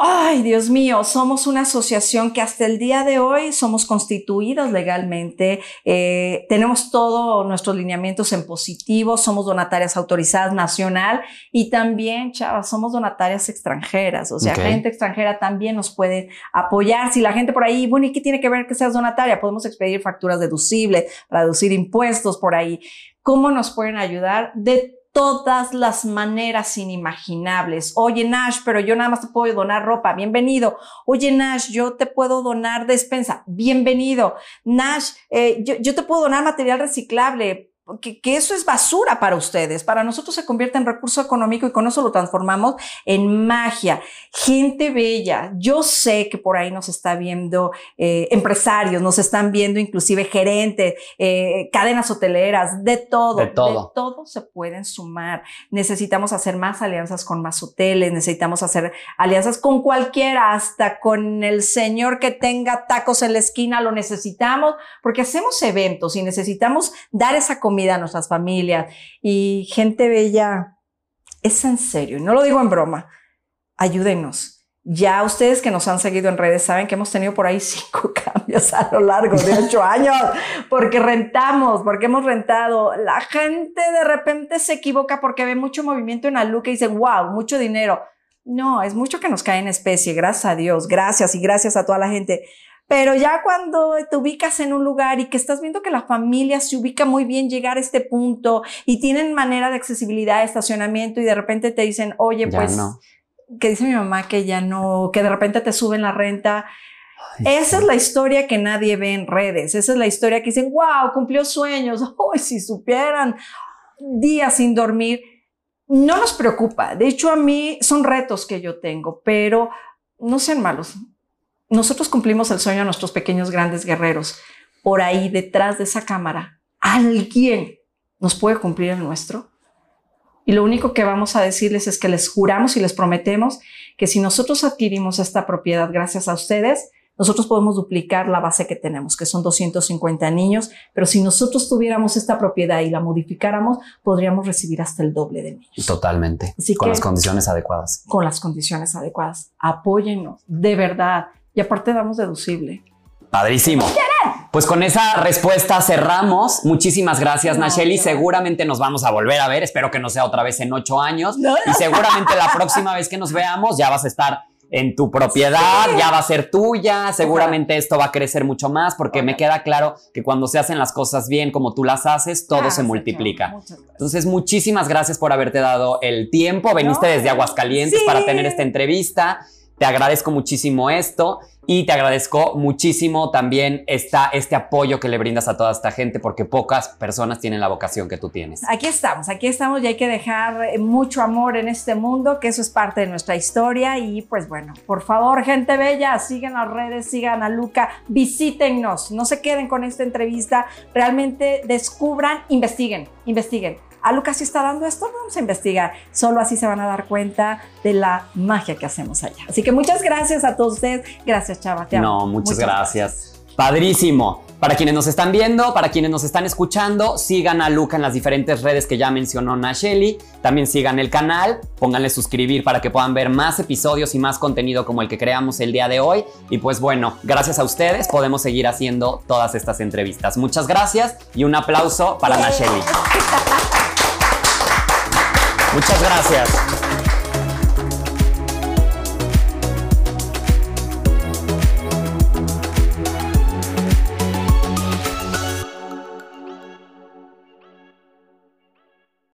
Ay, Dios mío, somos una asociación que hasta el día de hoy somos constituidos legalmente, eh, tenemos todos nuestros lineamientos en positivo, somos donatarias autorizadas nacional y también, chavas, somos donatarias extranjeras, o sea, Ok. gente extranjera también nos puede apoyar. Si la gente por ahí, bueno, ¿y qué tiene que ver que seas donataria? Podemos expedir facturas deducibles para deducir impuestos por ahí. ¿Cómo nos pueden ayudar? De todas las maneras inimaginables. Oye, Nash, pero yo nada más te puedo donar ropa. Bienvenido. Oye, Nash, yo te puedo donar despensa. Bienvenido. Nash, eh, yo, yo te puedo donar material reciclable. Que, que eso es basura para ustedes. Para nosotros se convierte en recurso económico y con eso lo transformamos en magia. Gente bella. Yo sé que por ahí nos está viendo eh, empresarios, nos están viendo inclusive gerentes, eh, cadenas hoteleras, de todo, De todo. de todo se pueden sumar. Necesitamos hacer más alianzas con más hoteles, necesitamos hacer alianzas con cualquiera, hasta con el señor que tenga tacos en la esquina, lo necesitamos porque hacemos eventos y necesitamos dar esa comida a nuestras familias. Y gente bella, es en serio, no lo digo en broma, ayúdenos. Ya ustedes que nos han seguido en redes saben que hemos tenido por ahí cinco cambios a lo largo de ocho años, porque rentamos, porque hemos rentado. La gente de repente se equivoca porque ve mucho movimiento en Aluca y dicen, wow, mucho dinero. No, es mucho que nos cae en especie, gracias a Dios, gracias y gracias a toda la gente. Pero ya cuando te ubicas en un lugar y que estás viendo que la familia se ubica muy bien llegar a este punto y tienen manera de accesibilidad, de estacionamiento y de repente te dicen, oye, Ya pues, no. que dice mi mamá que ya no, que de repente te suben la renta. Esa es la historia que nadie ve en redes. Esa es la historia que dicen, wow, cumplió sueños. Hoy si supieran días sin dormir, no nos preocupa. De hecho, a mí son retos que yo tengo, pero no sean malos. Nosotros cumplimos el sueño de nuestros pequeños grandes guerreros. Por ahí, detrás de esa cámara, alguien nos puede cumplir el nuestro. Y lo único que vamos a decirles es que les juramos y les prometemos que si nosotros adquirimos esta propiedad gracias a ustedes, nosotros podemos duplicar la base que tenemos, que son 250 niños, pero si nosotros tuviéramos esta propiedad y la modificáramos, podríamos recibir hasta el doble de niños Totalmente. Así con que- las condiciones adecuadas. con las condiciones adecuadas. Apóyennos, de verdad. Y aparte damos deducible. Padrísimo. Pues con esa respuesta cerramos. Muchísimas gracias, No, Nacheli. Seguramente nos vamos a volver a ver. Espero que no sea otra vez en ocho años. No. Y seguramente la próxima vez que nos veamos ya vas a estar en tu propiedad, ya va a ser tuya. Seguramente esto va a crecer mucho más porque me queda claro que cuando se hacen las cosas bien como tú las haces, todo se Gracias, multiplica. Entonces, muchísimas gracias por haberte dado el tiempo. Veniste No, desde Aguascalientes sí. para tener esta entrevista. Te agradezco muchísimo esto y te agradezco muchísimo también este apoyo que le brindas a toda esta gente porque pocas personas tienen la vocación que tú tienes. Aquí estamos, aquí estamos y hay que dejar eh, mucho amor en este mundo, que eso es parte de nuestra historia. Y pues bueno, por favor, gente bella, sigan las redes, sigan a Luca, visítennos, no se queden con esta entrevista, realmente descubran, investiguen, investiguen. A Lucas sí está dando esto, vamos a investigar. Solo así se van a dar cuenta de la magia que hacemos allá. Así que muchas gracias a todos ustedes. Gracias, Chava. te amo. No, muchas, gracias. Padrísimo. Para quienes nos están viendo, para quienes nos están escuchando, sigan a Luca en las diferentes redes que ya mencionó Nacheli. También sigan el canal, pónganle suscribir para que puedan ver más episodios y más contenido como el que creamos el día de hoy. Y pues bueno, gracias a ustedes podemos seguir haciendo todas estas entrevistas. Muchas gracias y un aplauso para Nacheli. Muchas gracias.